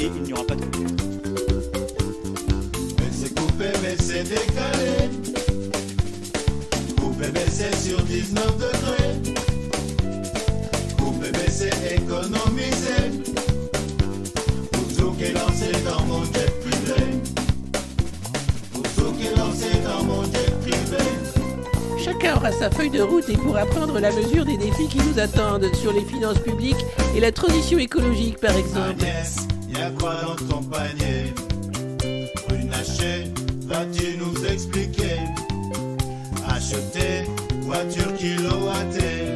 et il n'y aura pas de coupure. Mais c'est coupé, mais c'est décalé. Coupé, mais c'est sur 19 degrés. Coupé, mais c'est économisé. Pour tout qui est lancé dans mon jet privé. Pour tout qui est lancé dans mon jet privé. Chacun aura sa feuille de route et pourra prendre la mesure des défis qui nous attendent sur les finances publiques et la transition écologique par exemple. Agnès, y'a quoi dans ton panier? Runacher, vas-tu nous expliquer? Acheter voiture kilowattée,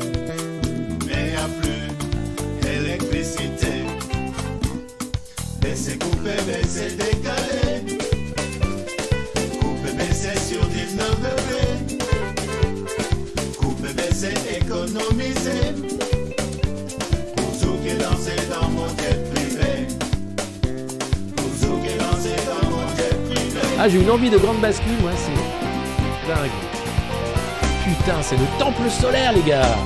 mais y'a plus électricité. Baisser, couper, baisser, décaler. Couper, baisser sur 19 degrés. Couper, baisser, économiser. Ah, j'ai une envie de grande bascule, moi, c'est dingue. Putain, c'est le temple solaire, les gars.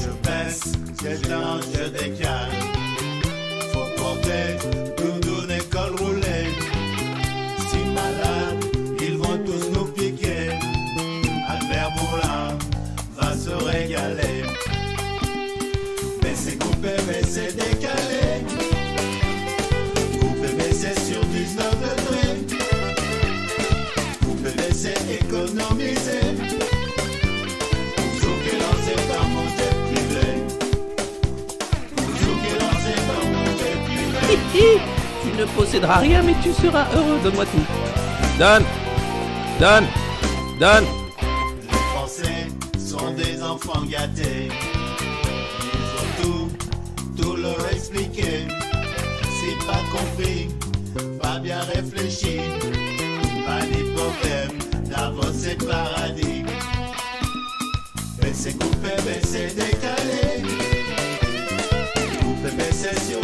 Je baisse, j'éteins, je décale. Faut porter doudoune et col roulé. Si malade, ils vont tous nous piquer. Albert Moulin va se régaler. Baisser, couper, baisser, décaler. Ne posséderas rien mais tu seras heureux, donne-moi tout. Donne Donne Donne Les Français sont des enfants gâtés. Ils ont tout, tout leur expliqué. Si pas compris, pas bien réfléchi, pas ni problème, d'avancer paradis. Baisser, couper, baisser, décaler. Couper, baisser sur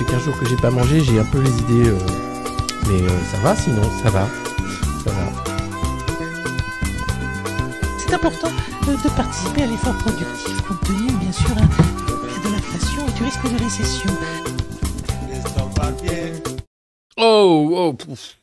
Fait 15 jours que j'ai pas mangé, j'ai un peu les idées. euh, Mais euh, ça va sinon, ça va. Ça va. C'est important de participer à l'effort productif compte tenu bien sûr hein, de l'inflation et du risque de récession. Oh, oh, pouf,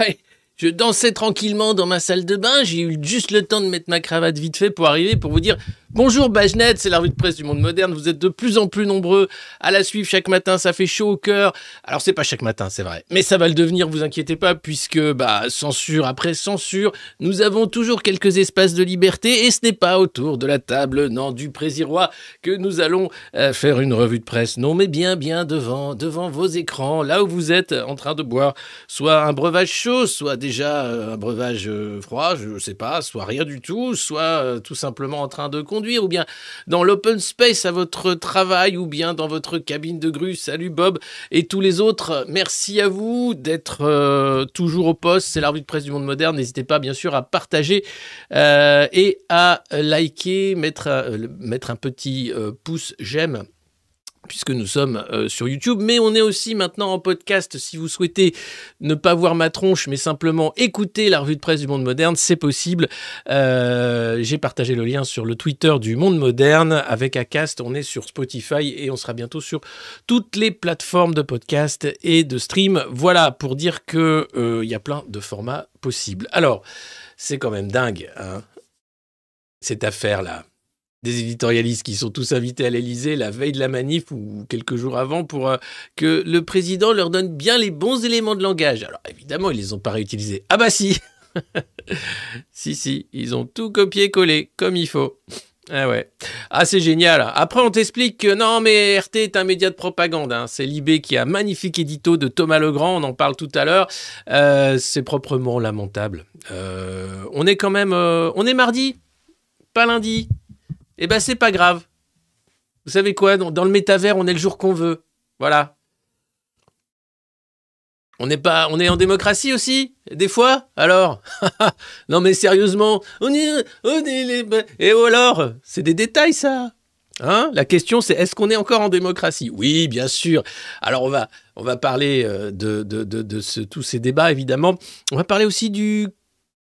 ouais. Je dansais tranquillement dans ma salle de bain, j'ai eu juste le temps de mettre ma cravate vite fait pour arriver, pour vous dire bonjour Bajnet, c'est la revue de presse du monde moderne, vous êtes de plus en plus nombreux à la suivre chaque matin, ça fait chaud au cœur. Alors c'est pas chaque matin, c'est vrai, mais ça va le devenir, vous inquiétez pas, puisque bah censure après censure, nous avons toujours quelques espaces de liberté. Et ce n'est pas autour de la table, non, du présirois que nous allons euh, faire une revue de presse, non, mais bien, bien devant, devant vos écrans, là où vous êtes en train de boire soit un breuvage chaud, soit déjà euh, un breuvage euh, froid, je sais pas, soit rien du tout, soit euh, tout simplement en train de ou bien dans l'open space à votre travail, ou bien dans votre cabine de grue. Salut Bob et tous les autres. Merci à vous d'être euh, toujours au poste. C'est la revue de presse du monde moderne. N'hésitez pas, bien sûr, à partager euh, et à liker, mettre, euh, un petit pouce j'aime puisque nous sommes euh, sur YouTube, mais on est aussi maintenant en podcast. Si vous souhaitez ne pas voir ma tronche, mais simplement écouter la revue de presse du Monde Moderne, c'est possible. Euh, J'ai partagé le lien sur le Twitter du Monde Moderne avec Acast. On est sur Spotify et on sera bientôt sur toutes les plateformes de podcast et de stream. Voilà pour dire que euh, il y a plein de formats possibles. Alors, c'est quand même dingue, hein, cette affaire là des éditorialistes qui sont tous invités à l'Elysée la veille de la manif ou quelques jours avant pour euh, que le président leur donne bien les bons éléments de langage. Alors évidemment, ils les ont pas réutilisés. Ah bah si Si, si, ils ont tout copié-collé comme il faut. Ah ouais. Ah c'est génial. Après on t'explique que non mais RT est un média de propagande. hein. C'est Libé qui a un magnifique édito de Thomas Legrand, on en parle tout à l'heure. Euh, c'est proprement lamentable. Euh, on est quand même... on est mardi, pas lundi. Eh ben c'est pas grave. Vous savez quoi? Dans, le métavers, on est le jour qu'on veut. Voilà. On n'est pas, on est en démocratie aussi, des fois. Alors, non mais sérieusement, on est, on est et alors, c'est des détails ça. Hein? La question c'est est-ce qu'on est encore en démocratie? Oui, bien sûr. Alors on va, on va parler euh, de, de, tous ces débats évidemment. On va parler aussi du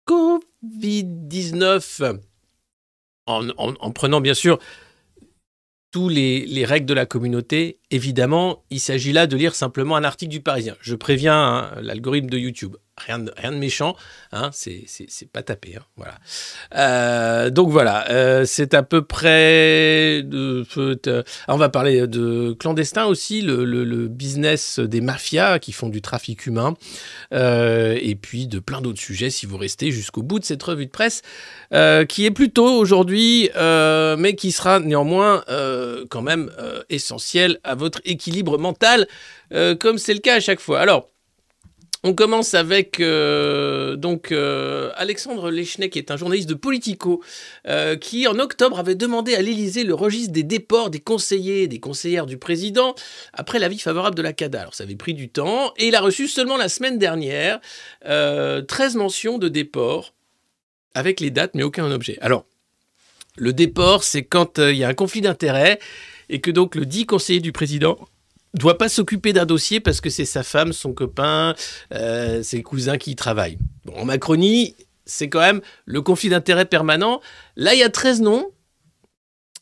Covid-19 en, en- en prenant bien sûr tous les, les règles de la communauté. Évidemment, il s'agit là de lire simplement un article du Parisien. Je préviens hein, l'algorithme de YouTube. Rien de, méchant, hein, c'est pas tapé. hein, voilà. Euh, donc voilà, euh, c'est à peu près. Euh, on va parler de clandestin aussi, le, business des mafias qui font du trafic humain, et puis de plein d'autres sujets si vous restez jusqu'au bout de cette revue de presse qui est plutôt aujourd'hui, mais qui sera néanmoins quand même essentiel à votre équilibre mental, comme c'est le cas à chaque fois. Alors, on commence avec euh, donc euh, Alexandre Lechner, qui est un journaliste de Politico, euh, qui en octobre avait demandé à l'Élysée le registre des déports des conseillers, et des conseillères du président, après l'avis favorable de la CADA. Alors ça avait pris du temps, et il a reçu seulement la semaine dernière euh, 13 mentions de déports avec les dates, mais aucun objet. Alors, le déport, c'est quand il y a un conflit d'intérêts et que donc le dit conseiller du président doit pas s'occuper d'un dossier parce que c'est sa femme, son copain, euh, ses cousins qui y travaillent. Bon, en Macronie, c'est quand même le conflit d'intérêts permanent. Là, il y a 13 noms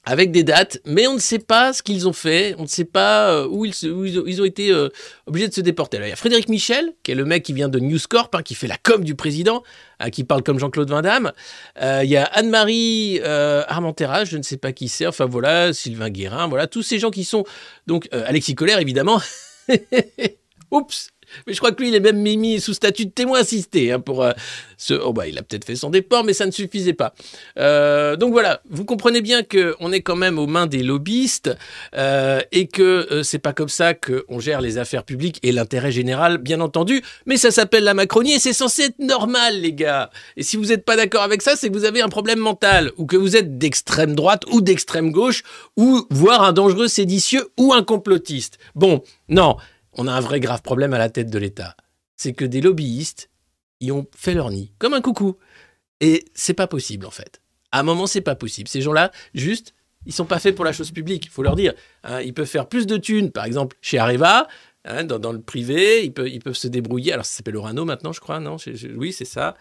avec des dates, mais on ne sait pas ce qu'ils ont fait, on ne sait pas euh, où, ils, se- ont, été euh, obligés de se déporter. Il y a Frédéric Michel, qui est le mec qui vient de News Corp, hein, qui fait la com du président, hein, qui parle comme Jean-Claude Van Damme. Euh, il y a Anne-Marie euh, Armenteras, je ne sais pas qui c'est, enfin voilà, Sylvain Guérin, voilà, tous ces gens qui sont... Donc, euh, Alexis Collère, évidemment. Oups mais je crois que lui, il est même mis sous statut de témoin assisté hein, pour euh, ce. Oh bah, il a peut-être fait son déport, mais ça ne suffisait pas. Euh, donc voilà, vous comprenez bien que on est quand même aux mains des lobbyistes euh, et que c'est pas comme ça qu'on gère les affaires publiques et l'intérêt général, bien entendu. Mais ça s'appelle la Macronie et c'est censé être normal, les gars. Et si vous n'êtes pas d'accord avec ça, c'est que vous avez un problème mental ou que vous êtes d'extrême droite ou d'extrême gauche ou voire un dangereux séditieux ou un complotiste. Bon, non on a un vrai grave problème à la tête de l'État. C'est que des lobbyistes y ont fait leur nid, comme un coucou. Et c'est pas possible, en fait. À un moment, c'est pas possible. Ces gens-là, juste, ils sont pas faits pour la chose publique. Il faut leur dire. hein. ils peuvent faire plus de thunes, par exemple, chez Areva, hein, dans, le privé. Ils peuvent, ils peuvent se débrouiller. Alors, ça s'appelle Orano maintenant, je crois, non? Oui, c'est ça.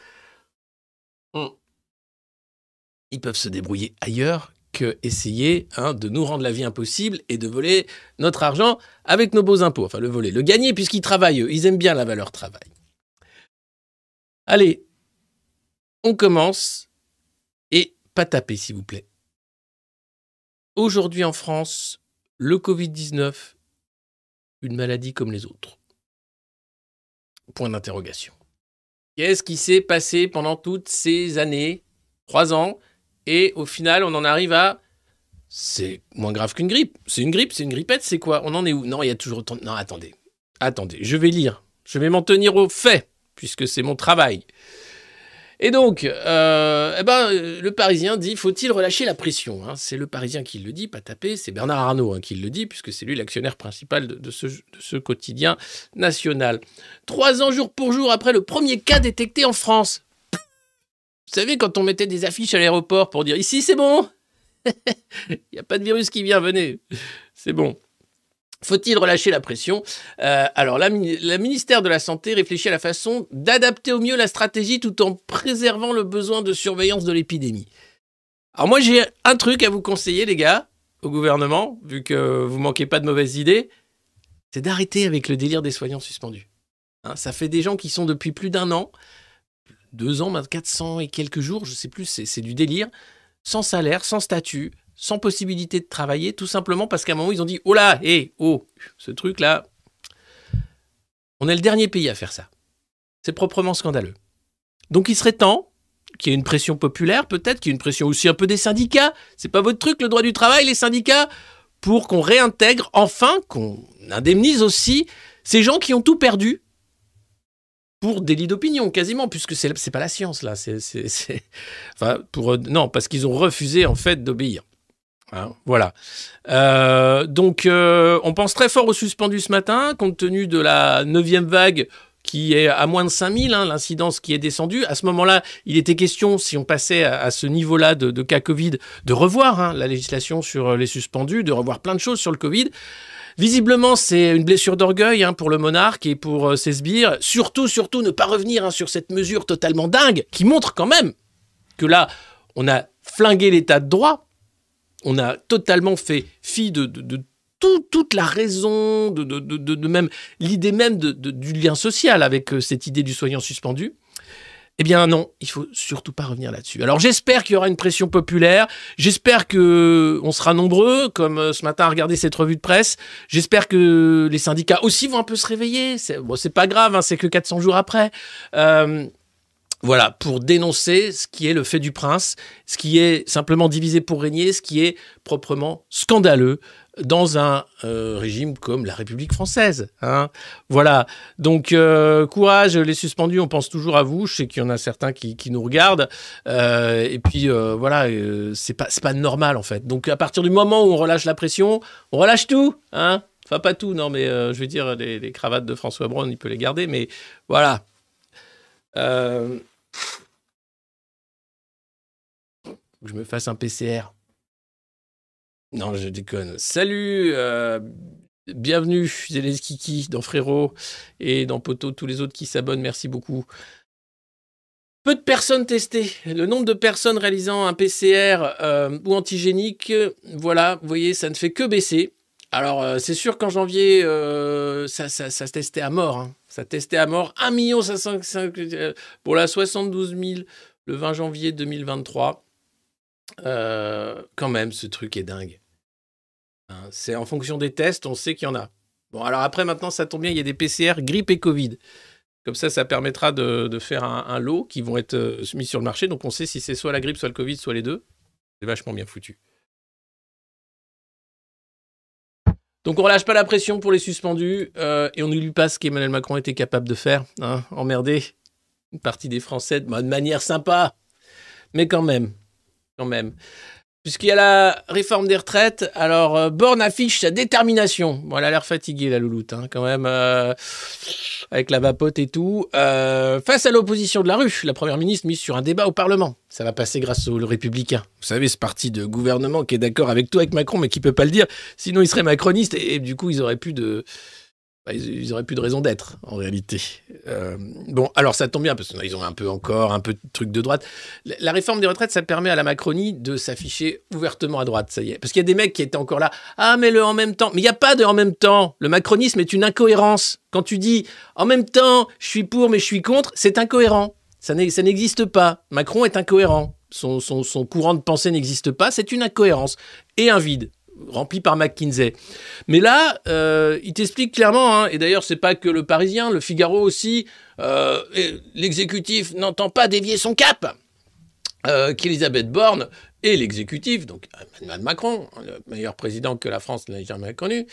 Ils peuvent se débrouiller ailleurs que essayer hein, de nous rendre la vie impossible et de voler notre argent avec nos beaux impôts. Enfin, le voler, le gagner, puisqu'ils travaillent, eux. Ils aiment bien la valeur travail. Allez, on commence. Et pas taper, s'il vous plaît. Aujourd'hui en France, le Covid-19, une maladie comme les autres. Point d'interrogation. Qu'est-ce qui s'est passé pendant toutes ces années? Trois ans. Et au final, on en arrive à c'est moins grave qu'une grippe. C'est une grippe, c'est une grippette, c'est quoi? On en est où? Non, il y a toujours autant. Non, attendez. Attendez, je vais lire. Je vais m'en tenir aux faits, puisque c'est mon travail. Et donc, euh, eh ben, le Parisien dit faut-il relâcher la pression hein? C'est le Parisien qui le dit, pas tapé, c'est Bernard Arnault hein, qui le dit, puisque c'est lui l'actionnaire principal de ce quotidien national. Trois ans jour pour jour après le premier cas détecté en France. Vous savez, quand on mettait des affiches à l'aéroport pour dire ici c'est bon, il n'y a pas de virus qui vient, venez, c'est bon. Faut-il relâcher la pression? Euh, Alors, la, mini- la ministère de la Santé réfléchit à la façon d'adapter au mieux la stratégie tout en préservant le besoin de surveillance de l'épidémie. Alors moi, j'ai un truc à vous conseiller, les gars, au gouvernement, vu que vous manquez pas de mauvaises idées, c'est d'arrêter avec le délire des soignants suspendus. Hein, ça fait des gens qui sont depuis plus d'un an, deux ans, maintenant 400 et quelques jours, je sais plus, c'est c'est du délire, sans salaire, sans statut, sans possibilité de travailler, tout simplement parce qu'à un moment, ils ont dit Oh là, hé, oh, ce truc-là, on est le dernier pays à faire ça. C'est proprement scandaleux. Donc il serait temps qu'il y ait une pression populaire, peut-être, qu'il y ait une pression aussi un peu des syndicats. C'est pas votre truc, le droit du travail, les syndicats, pour qu'on réintègre, enfin, qu'on indemnise aussi ces gens qui ont tout perdu pour délit d'opinion, quasiment, puisque c'est pas la science, là. Enfin, pour, euh, non, parce qu'ils ont refusé, en fait, d'obéir. Hein, voilà. Euh, donc, euh, on pense très fort aux suspendus ce matin, compte tenu de la neuvième vague qui est à moins de 5000, hein, l'incidence qui est descendue. À ce moment-là, il était question, si on passait à, ce niveau-là de, cas Covid, de revoir hein, la législation sur les suspendus, de revoir plein de choses sur le Covid. Visiblement, c'est une blessure d'orgueil hein, pour le monarque et pour euh, ses sbires. Surtout, surtout, ne pas revenir hein, sur cette mesure totalement dingue qui montre quand même que là, on a flingué l'état de droit, on a totalement fait fi de, tout- toute la raison, de, même l'idée même du lien social avec euh, cette idée du soignant suspendu. Eh bien non, il faut surtout pas revenir là-dessus. Alors j'espère qu'il y aura une pression populaire, j'espère que on sera nombreux, comme euh, ce matin à regarder cette revue de presse. J'espère que les syndicats aussi vont un peu se réveiller. C'est bon, c'est pas grave, hein, c'est que 400 jours après. Euh, voilà, pour dénoncer ce qui est le fait du prince, ce qui est simplement divisé pour régner, ce qui est proprement scandaleux dans un euh, régime comme la République française. hein. Voilà, donc euh, courage les suspendus, on pense toujours à vous, je sais qu'il y en a certains qui, nous regardent, Euh, et puis voilà, c'est pas, pas normal en fait. Donc à partir du moment où on relâche la pression, on relâche tout, hein Enfin pas tout, non mais je veux dire, les, les cravates de François Braun, il peut les garder, mais voilà. Je me fasse un PCR. Non, je déconne. Salut, euh, bienvenue, Zelensky dans Frérot et dans Poto, tous les autres qui s'abonnent, merci beaucoup. Peu de personnes testées. Le nombre de personnes réalisant un PCR euh, ou antigénique, voilà, vous voyez, ça ne fait que baisser. Alors, euh, c'est sûr qu'en janvier, ça, ça, ça se testait à mort. hein. Ça testait à mort 1 505 euh, pour la 72 000 le 20 janvier 2023. Euh, quand même, ce truc est dingue. Hein, c'est en fonction des tests, on sait qu'il y en a. Bon, alors après, maintenant, ça tombe bien, il y a des PCR grippe et Covid. Comme ça, ça permettra de, faire un, un lot qui vont être euh, mis sur le marché. Donc, on sait si c'est soit la grippe, soit le Covid, soit les deux. C'est vachement bien foutu. Donc, on relâche pas la pression pour les suspendus euh, et on n'oublie pas ce qu'Emmanuel Macron était capable de faire. hein, emmerder une partie des Français de, de manière sympa, mais quand même. Quand même. Puisqu'il y a la réforme des retraites, alors euh, Borne affiche sa détermination. Bon, elle a l'air fatiguée, la louloute, hein, quand même, euh, avec la vapote et tout. Euh, face à l'opposition de la rue, la première ministre mise sur un débat au Parlement. Ça va passer grâce aux Républicains. Vous savez, ce parti de gouvernement qui est d'accord avec tout, avec Macron, mais qui peut pas le dire. Sinon, il serait macroniste et, et du coup, ils auraient plus de. Bah, ils, ils auraient plus de raison d'être, en réalité. Euh, bon, alors ça tombe bien, parce qu'ils ont un peu encore un peu de truc de droite. La- réforme des retraites, ça permet à la Macronie de s'afficher ouvertement à droite, ça y est. Parce qu'il y a des mecs qui étaient encore là. Ah, mais le en même temps. Mais il n'y a pas de en même temps. Le macronisme est une incohérence. Quand tu dis en même temps, je suis pour, mais je suis contre, c'est incohérent. Ça n'existe pas. Macron est incohérent. Son courant de pensée n'existe pas. C'est une incohérence. Et un vide rempli par McKinsey. Mais là, euh, il t'explique clairement, hein, et d'ailleurs, c'est pas que le Parisien, le Figaro aussi, euh, l'exécutif n'entend pas dévier son cap. Euh, qu'Elisabeth Borne et l'exécutif, donc Emmanuel Macron, le meilleur président que la France n'ait jamais connu,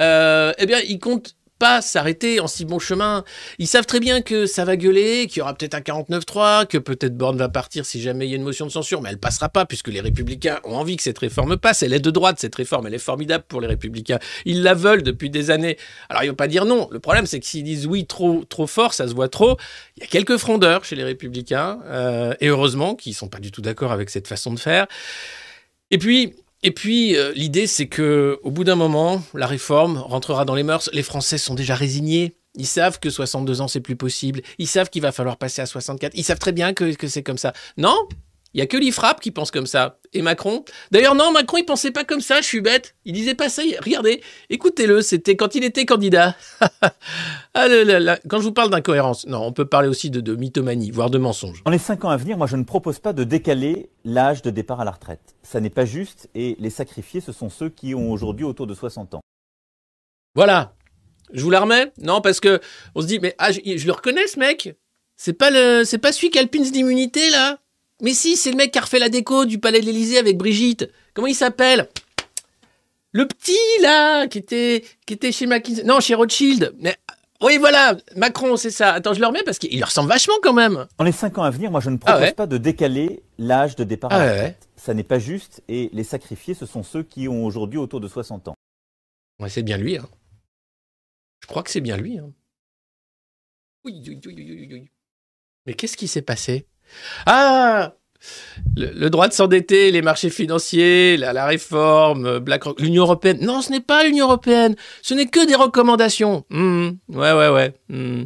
euh, eh bien, ils comptent pas s'arrêter en si bon chemin. Ils savent très bien que ça va gueuler, qu'il y aura peut-être un 49-3, que peut-être Borne va partir si jamais il y a une motion de censure, mais elle passera pas puisque les républicains ont envie que cette réforme passe. Elle est de droite, cette réforme, elle est formidable pour les républicains. Ils la veulent depuis des années. Alors ils vont pas dire non. Le problème, c'est que s'ils disent oui trop, trop fort, ça se voit trop. Il y a quelques frondeurs chez les républicains, euh, et heureusement qu'ils sont pas du tout d'accord avec cette façon de faire. Et puis, et puis, euh, l'idée, c'est que au bout d'un moment, la réforme rentrera dans les mœurs. Les Français sont déjà résignés. Ils savent que 62 ans, c'est plus possible. Ils savent qu'il va falloir passer à 64. Ils savent très bien que, que c'est comme ça. Non il y a que l'IFRAP qui pense comme ça. Et Macron D'ailleurs, non, Macron, il pensait pas comme ça, je suis bête. Il disait pas ça. Regardez, écoutez-le, c'était quand il était candidat. ah, là, là, là. Quand je vous parle d'incohérence, non, on peut parler aussi de, de mythomanie, voire de mensonge. Dans les cinq ans à venir, moi, je ne propose pas de décaler l'âge de départ à la retraite. Ça n'est pas juste et les sacrifiés, ce sont ceux qui ont aujourd'hui autour de 60 ans. Voilà. Je vous la remets? Non, parce que on se dit, mais ah, je, je le reconnais, ce mec? C'est pas, le, c'est pas celui qui a le pins d'immunité, là? Mais si, c'est le mec qui a refait la déco du palais de l'Élysée avec Brigitte. Comment il s'appelle? Le petit, là, qui était, qui était chez McKinsey. Non, chez Rothschild. Mais, oui, voilà, Macron, c'est ça. Attends, je le remets parce qu'il lui ressemble vachement quand même. Dans les cinq ans à venir, moi, je ne propose Ah ouais pas de décaler l'âge de départ Ah à la ouais. Ça n'est pas juste et les sacrifiés, ce sont ceux qui ont aujourd'hui autour de 60 ans. Ouais, c'est bien lui, hein. Je crois que c'est bien lui, hein. Oui, oui, oui, oui, oui. Mais qu'est-ce qui s'est passé? Ah le, droit de s'endetter, les marchés financiers, la, réforme, euh, l'Union européenne. Non, ce n'est pas l'Union européenne. Ce n'est que des recommandations. Hmm, ouais, ouais, ouais. hmm.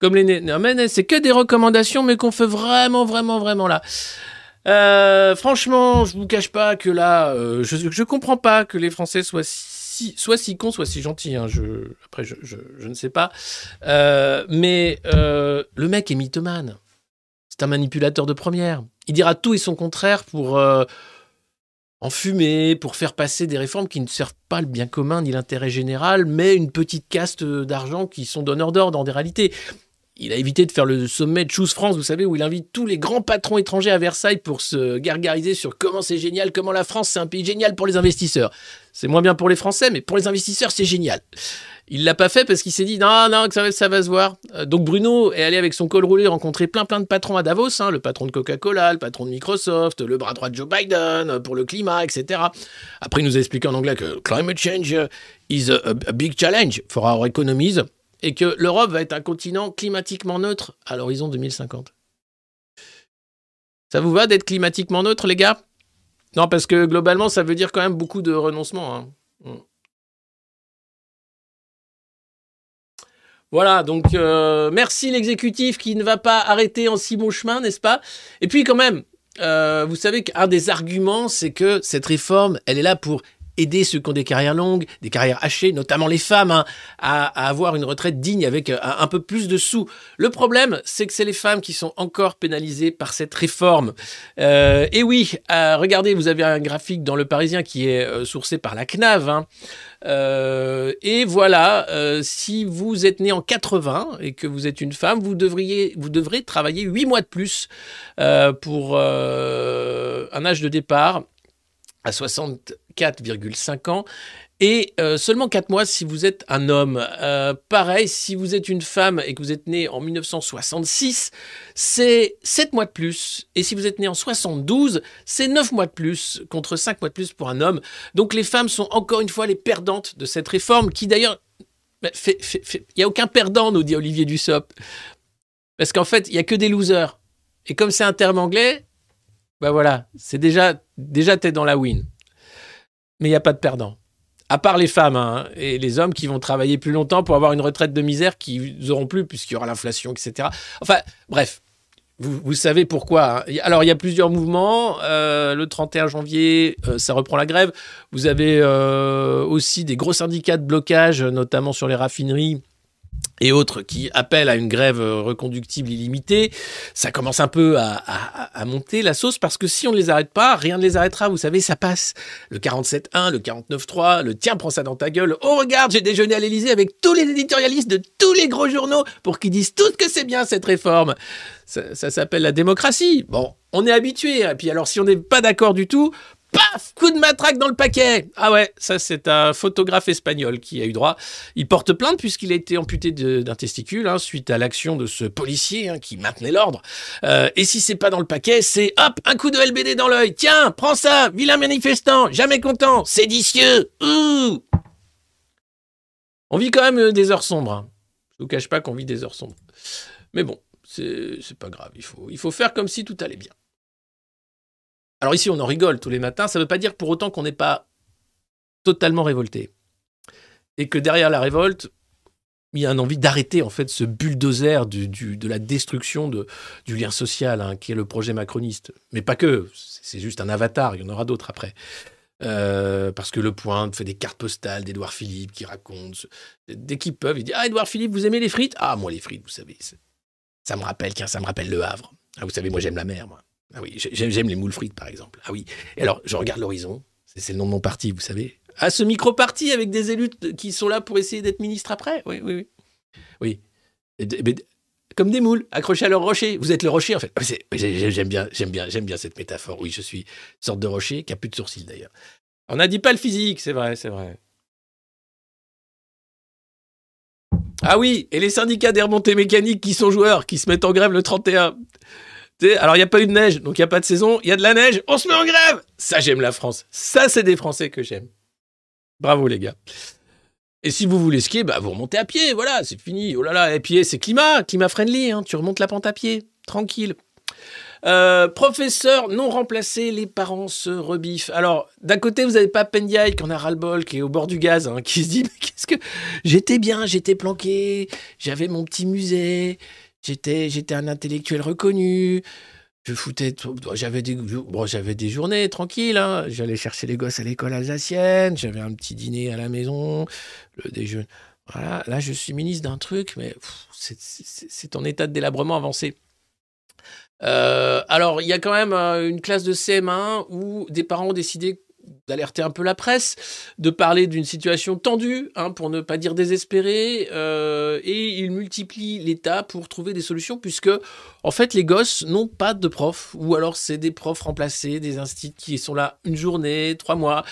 Comme les... Non, mais c'est que des recommandations, mais qu'on fait vraiment, vraiment, vraiment là. Euh, franchement, je vous cache pas que là, euh, je, je comprends pas que les Français soient si, si cons, soit si gentils. hein. Après, je, ne sais pas. Mais le mec est mythomane. C'est un manipulateur de première. Il dira tout et son contraire pour euh, enfumer, pour faire passer des réformes qui ne servent pas le bien commun ni l'intérêt général, mais une petite caste d'argent qui sont donneurs d'ordre en des réalités. Il a évité de faire le sommet de Choose France, vous savez, où il invite tous les grands patrons étrangers à Versailles pour se gargariser sur comment c'est génial, comment la France c'est un pays génial pour les investisseurs. C'est moins bien pour les Français, mais pour les investisseurs c'est génial. Il l'a pas fait parce qu'il s'est dit non, non, que ça va, ça va se voir. Euh, donc Bruno est allé avec son col roulé rencontrer plein plein de patrons à Davos, hein, le patron de Coca-Cola, le patron de Microsoft, le bras droit de Joe Biden euh, pour le climat, etc. Après, il nous a expliqué en anglais que climate change is a, big challenge for our economies et que l'Europe va être un continent climatiquement neutre à l'horizon 2050. Ça vous va d'être climatiquement neutre, les gars? Non, parce que globalement, ça veut dire quand même beaucoup de renoncement. hein. Voilà, donc euh, merci l'exécutif qui ne va pas arrêter en si bon chemin, n'est-ce pas? Et puis quand même, euh, vous savez qu'un des arguments, c'est que cette réforme, elle est là pour aider ceux qui ont des carrières longues, des carrières hachées, notamment les femmes, hein, à, avoir une retraite digne avec euh, un, peu plus de sous. Le problème, c'est que c'est les femmes qui sont encore pénalisées par cette réforme. Euh, et oui, euh, regardez, vous avez un graphique dans Le Parisien qui est sourcé par la CNAV. hein. Et voilà, si vous êtes né en 80 et que vous êtes une femme, vous devriez, devrez travailler 8 mois de plus pour un âge de départ à 64,5 ans et euh, seulement 4 mois si vous êtes un homme. Euh, pareil, si vous êtes une femme et que vous êtes né en 1966, c'est 7 mois de plus. Et si vous êtes né en 72, c'est 9 mois de plus contre 5 mois de plus pour un homme. Donc les femmes sont encore une fois les perdantes de cette réforme qui d'ailleurs... fait- Il n'y a aucun perdant, nous dit Olivier Dussopt. Parce qu'en fait, il n'y a que des losers. Et comme c'est un terme anglais, bah voilà, c'est déjà, déjà t'es dans la win. Mais il n'y a pas de perdant. À part les femmes hein, et les hommes qui vont travailler plus longtemps pour avoir une retraite de misère qu'ils n'auront plus puisqu'il y aura l'inflation, etc. Enfin, bref, vous, vous savez pourquoi. hein. Alors, il y a plusieurs mouvements. Euh, le 31 janvier, euh, ça reprend la grève. Vous avez euh, aussi des gros syndicats de blocage, notamment sur les raffineries et autres qui appellent à une grève reconductible illimitée. Ça commence un peu à, monter la sauce parce que si on ne les arrête pas, rien ne les arrêtera. Vous savez, ça passe. Le 47.1, le 49.3, le tiens, prends ça dans ta gueule. Oh, regarde, j'ai déjeuné à l'Elysée avec tous les éditorialistes de tous les gros journaux pour qu'ils disent tous que c'est bien cette réforme. Ça, ça s'appelle la démocratie. Bon, on est habitué. Et puis alors, si on n'est pas d'accord du tout, paf, coup de matraque dans le paquet. Ah ouais, ça c'est un photographe espagnol qui a eu droit. Il porte plainte puisqu'il a été amputé d'un testicule hein, suite à l'action de ce policier hein, qui maintenait l'ordre. Euh, et si c'est pas dans le paquet, c'est hop, un coup de LBD dans l'œil. Tiens, prends ça, vilain manifestant, jamais content, séditieux. Ouh. On vit quand même euh, des heures sombres. hein. Je vous cache pas qu'on vit des heures sombres. Mais bon, c'est pas grave. Il faut faire comme si tout allait bien. Alors ici, on en rigole tous les matins. Ça ne veut pas dire pour autant qu'on n'est pas totalement révolté. Et que derrière la révolte, il y a une envie d'arrêter en fait ce bulldozer de la destruction de, du lien social hein, qui est le projet macroniste. Mais pas que, c'est juste un avatar, il y en aura d'autres après. Euh, parce que Le Point fait des cartes postales d'Edouard Philippe qui raconte. Dès qu'ils peuvent, il dit Ah, Edouard Philippe, vous aimez les frites? Ah, moi, les frites, vous savez, ça me rappelle, ça me rappelle Le Havre. Ah, vous savez, moi, j'aime la mer, moi. Ah oui, j'ai- j'aime les moules frites, par exemple. Ah oui. Alors, je regarde l'horizon, c'est le nom de mon parti, vous savez. Ah, ce micro-parti avec des élus qui sont là pour essayer d'être ministres après? Oui, oui, oui. Oui. Comme des moules, accrochés à leur rocher. Vous êtes le rocher, en fait. J'aime bien, j'aime bien, j'aime bien cette métaphore. Oui, je suis une sorte de rocher qui a plus de sourcils, d'ailleurs. On n'a dit pas le physique, c'est vrai, c'est vrai. Ah oui, et les syndicats des remontées mécaniques qui sont joueurs, qui se mettent en grève le 31. Alors, il n'y a pas eu de neige, donc il n'y a pas de saison. Il y a de la neige, on se met en grève. Ça, j'aime la France. Ça, c'est des Français que j'aime. Bravo, les gars. Et si vous voulez skier, bah, vous remontez à pied, voilà, c'est fini. Oh là là, et puis c'est climat, climat friendly, hein, tu remontes la pente à pied, tranquille. Euh, professeur non remplacé, les parents se rebiffent. Alors, d'un côté, vous avez pas Pendiaï, qui en a ras-le-bol, qui est au bord du gaz, hein, qui se dit, mais qu'est-ce que... J'étais bien, j'étais planqué, j'avais mon petit musée, j'étais, j'étais un intellectuel reconnu, je foutais... J'avais des, bon, j'avais des journées tranquilles, hein. j'allais chercher les gosses à l'école alsacienne, j'avais un petit dîner à la maison, le déjeuner... Voilà, là, je suis ministre d'un truc, mais c'est en état de délabrement avancé. Euh, alors, il y a quand même euh, une classe de CM1 où des parents ont décidé d'alerter un peu la presse, de parler d'une situation tendue, hein, pour ne pas dire désespérée, euh, et ils multiplient l'État pour trouver des solutions, puisque en fait les gosses n'ont pas de profs, ou alors c'est des profs remplacés, des instituts qui sont là une journée, trois mois,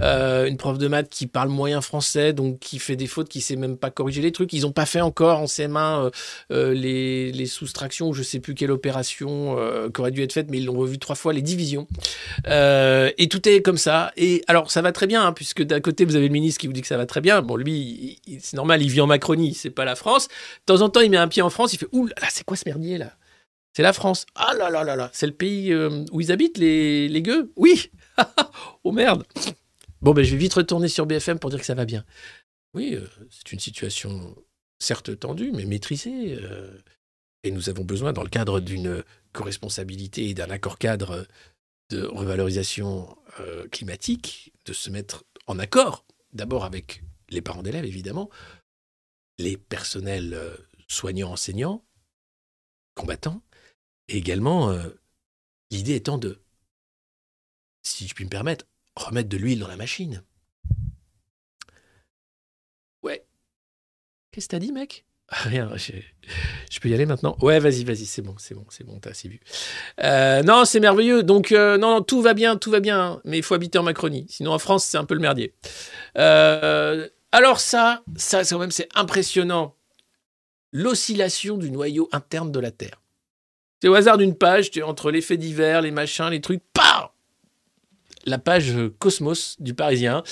euh, une prof de maths qui parle moyen français, donc qui fait des fautes, qui sait même pas corriger les trucs, ils n'ont pas fait encore en CM1 euh, euh, les, soustractions, ou je sais plus quelle opération euh, qui aurait dû être faite, mais ils l'ont revu trois fois, les divisions. Et tout est comme ça. Et alors, ça va très bien, hein, puisque d'un côté, vous avez le ministre qui vous dit que ça va très bien. Bon, lui, c'est normal, il vit en Macronie, c'est pas la France. De temps en temps, il met un pied en France, il fait Ouh là, c'est quoi ce merdier là? C'est la France. Ah là là là là, c'est le pays euh, où ils habitent, les, les gueux? Oui Oh merde Bon, ben, je vais vite retourner sur BFM pour dire que ça va bien. Oui, euh, c'est une situation certes tendue, mais maîtrisée. euh, et nous avons besoin, dans le cadre d'une co-responsabilité et d'un accord cadre de revalorisation climatique, de se mettre en accord, d'abord avec les parents d'élèves, évidemment, les personnels euh, soignants, enseignants, combattants, et également euh, l'idée étant de, si je puis me permettre, remettre de l'huile dans la machine. Ouais. Qu'est-ce que t'as dit, mec? Ah, Rien, je, je peux y aller maintenant? Ouais, vas-y, vas-y, c'est bon, c'est bon, c'est bon, t'as assez vu. Euh, non, c'est merveilleux. Donc, euh, non, non, tout va bien, tout va bien. hein. Mais il faut habiter en Macronie. Sinon, en France, c'est un peu le merdier. Euh, alors, ça, ça, c'est quand même, c'est impressionnant. L'oscillation du noyau interne de la Terre. C'est au hasard d'une page, tu es entre les faits divers, les machins, les trucs, paf La page Cosmos du Parisien.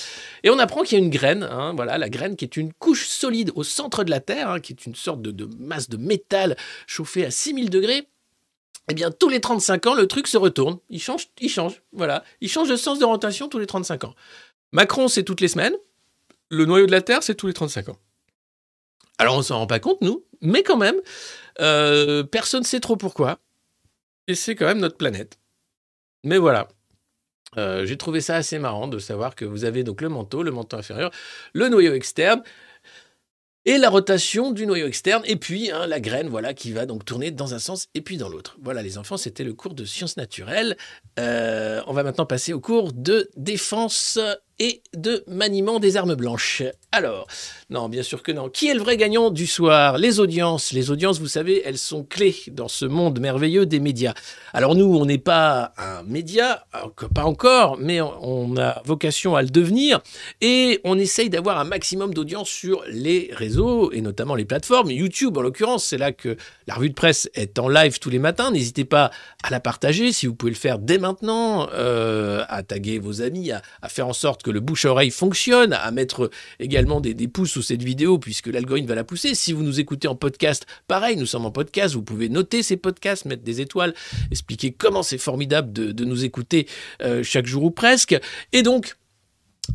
Et on apprend qu'il y a une graine, hein, voilà, la graine qui est une couche solide au centre de la Terre, hein, qui est une sorte de, de masse de métal chauffée à 6000 degrés eh bien, tous les 35 ans, le truc se retourne. Il change, il change. Voilà. Il change de sens de rotation tous les 35 ans. Macron, c'est toutes les semaines. Le noyau de la Terre, c'est tous les 35 ans. Alors, on s'en rend pas compte, nous. Mais quand même, euh, personne ne sait trop pourquoi. Et c'est quand même notre planète. Mais voilà. Euh, J'ai trouvé ça assez marrant de savoir que vous avez donc le manteau, le manteau inférieur, le noyau externe, et la rotation du noyau externe, et puis hein, la graine, voilà, qui va donc tourner dans un sens et puis dans l'autre. Voilà, les enfants, c'était le cours de sciences naturelles. Euh, on va maintenant passer au cours de défense et de maniement des armes blanches. Alors, non, bien sûr que non. Qui est le vrai gagnant du soir? Les audiences. Les audiences, vous savez, elles sont clés dans ce monde merveilleux des médias. Alors nous, on n'est pas un média, pas encore, mais on a vocation à le devenir, et on essaye d'avoir un maximum d'audience sur les réseaux, et notamment les plateformes. YouTube, en l'occurrence, c'est là que la revue de presse est en live tous les matins. N'hésitez pas à la partager, si vous pouvez le faire dès maintenant, euh, à taguer vos amis, à, à faire en sorte que le bouche-oreille fonctionne, à mettre également des, pouces sous cette vidéo, puisque l'algorithme va la pousser. Si vous nous écoutez en podcast, pareil, nous sommes en podcast, vous pouvez noter ces podcasts, mettre des étoiles, expliquer comment c'est formidable de, de nous écouter euh, chaque jour ou presque. Et donc,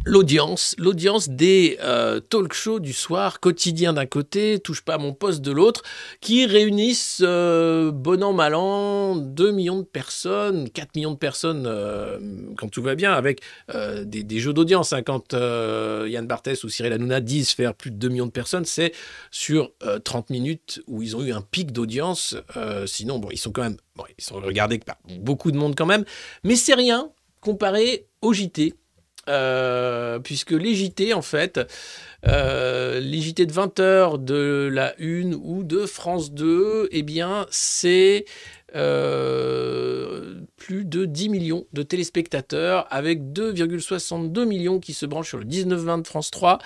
l'audience, l'audience des euh, talk shows du soir, quotidien d'un côté, touche pas à mon poste de l'autre, qui réunissent euh, bon an mal an 2 millions de personnes, 4 millions de personnes euh, quand tout va bien, avec des, des jeux d'audience. hein. quand Yann Barthès ou Cyril Hanouna disent faire plus de 2 millions de personnes, c'est sur euh, 30 minutes où ils ont eu un pic d'audience. Sinon, bon, ils sont quand même, ils sont regardés par beaucoup de monde quand même, mais c'est rien comparé au JT. Euh, puisque les JT, en fait, euh, les JT de 20 heures de la Une ou de France 2, eh bien, c'est euh, plus de 10 millions de téléspectateurs, avec 2,62 millions qui se branchent sur le 19-20 de France 3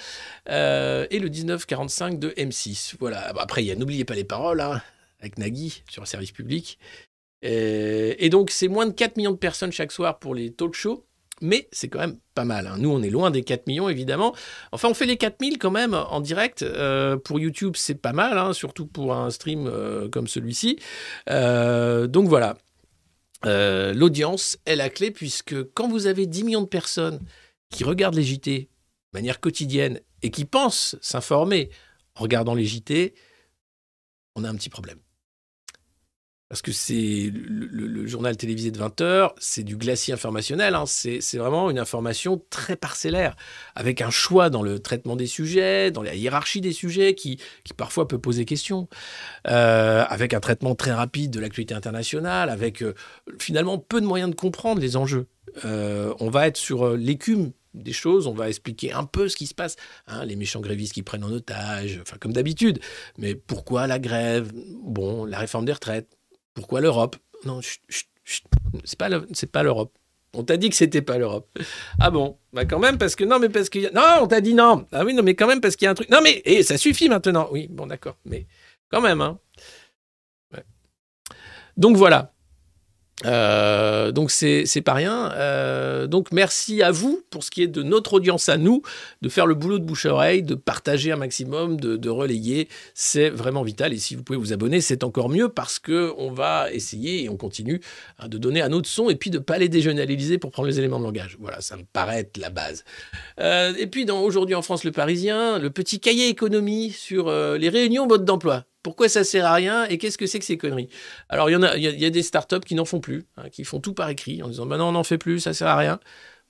euh, et le 19-45 de M6. Voilà. Après, N'oubliez pas les paroles, hein, avec Nagui sur le service public. Et, et donc, c'est moins de 4 millions de personnes chaque soir pour les talk shows. Mais c'est quand même pas mal. hein. Nous, on est loin des 4 millions, évidemment. Enfin, on fait les 4000 quand même en direct. Euh, pour YouTube, c'est pas mal, hein, surtout pour un stream euh, comme celui-ci. Euh, donc voilà. L'audience est la clé, puisque quand vous avez 10 millions de personnes qui regardent les JT de manière quotidienne et qui pensent s'informer en regardant les JT, on a un petit problème. Parce que c'est le, journal télévisé de 20 heures, c'est du glacier informationnel. hein. C'est vraiment une information très parcellaire, avec un choix dans le traitement des sujets, dans la hiérarchie des sujets, qui, qui parfois peut poser question, Euh, avec un traitement très rapide de l'actualité internationale, avec euh, finalement peu de moyens de comprendre les enjeux. Euh, on va être sur l'écume des choses, on va expliquer un peu ce qui se passe, hein, les méchants grévistes qui prennent en otage, enfin comme d'habitude. Mais pourquoi la grève? Bon, la réforme des retraites. Pourquoi l'Europe? Non, c'est pas l'Europe. On t'a dit que c'était pas l'Europe. Ah bon? Bah quand même parce que non mais parce qu'il y non on t'a dit non. Ah oui non mais quand même parce qu'il y a un truc. Non mais eh, ça suffit maintenant. Oui bon d'accord mais quand même hein. Donc voilà. Euh, donc c'est pas rien. Euh, donc merci à vous pour ce qui est de notre audience à nous, de faire le boulot de bouche à oreille, de partager un maximum, de, relayer. C'est vraiment vital. Et si vous pouvez vous abonner, c'est encore mieux parce que on va essayer et on continue hein, de donner un autre son et puis de pas à l'Élysée pour prendre les éléments de langage. Voilà, ça me paraît être la base. Euh, et puis dans aujourd'hui en France le Parisien, le petit cahier économie sur les réunions mode d'emploi. Pourquoi ça sert à rien et qu'est-ce que c'est que ces conneries? Alors il y a, il y des startups qui n'en font plus, hein, qui font tout par écrit en disant bah non on n'en fait plus, ça sert à rien.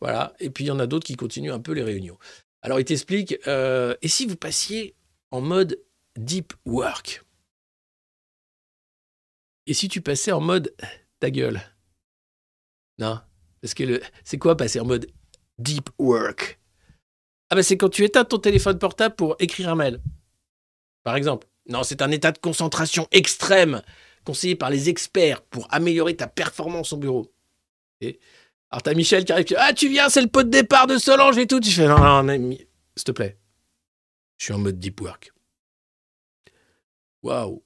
Voilà. Et puis il y en a d'autres qui continuent un peu les réunions. Alors il t'explique euh, et si vous passiez en mode deep work? Et si tu passais en mode ta gueule? Non, parce que c'est quoi passer en mode deep work? Ah bah c'est quand tu éteins ton téléphone portable pour écrire un mail. Par exemple. Non, c'est un état de concentration extrême conseillé par les experts pour améliorer ta performance au bureau. Et alors t'as Michel qui arrive, ah tu viens, c'est le pot de départ de Solange et tout. Tu fais non, non, non, s'il te plaît. Je suis en mode deep work. Waouh.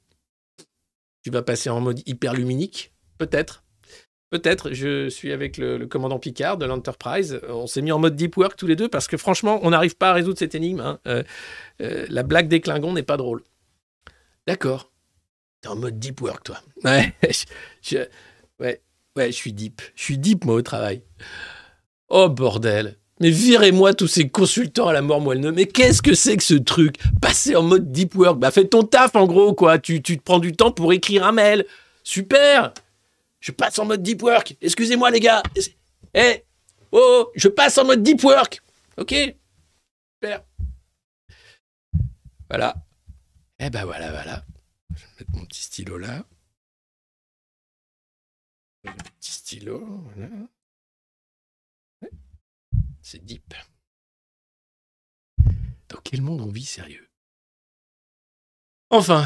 Tu vas passer en mode hyperluminique? Peut-être. Peut-être. Je suis avec le, le commandant Picard de l'Enterprise. On s'est mis en mode deep work tous les deux parce que franchement, on n'arrive pas à résoudre cette énigme. hein. Euh, euh, la blague des Klingons n'est pas drôle. D'accord. T'es en mode deep work, toi. Ouais, je, je- ouais, ouais, je suis deep. Je suis deep, moi, au travail. Oh, bordel. Mais virez-moi tous ces consultants à la mort moelleux. Mais qu'est-ce que c'est que ce truc? Passer en mode deep work. Bah, fais ton taf, en gros, quoi. Tu, tu te prends du temps pour écrire un mail. Super Je passe en mode deep work. Excusez-moi, les gars. Eh Oh, je passe en mode deep work. Ok Super. Voilà. Eh ben voilà, voilà. Je vais mettre mon petit stylo là. Le petit stylo, voilà. C'est deep. Dans quel monde on vit sérieux? Enfin,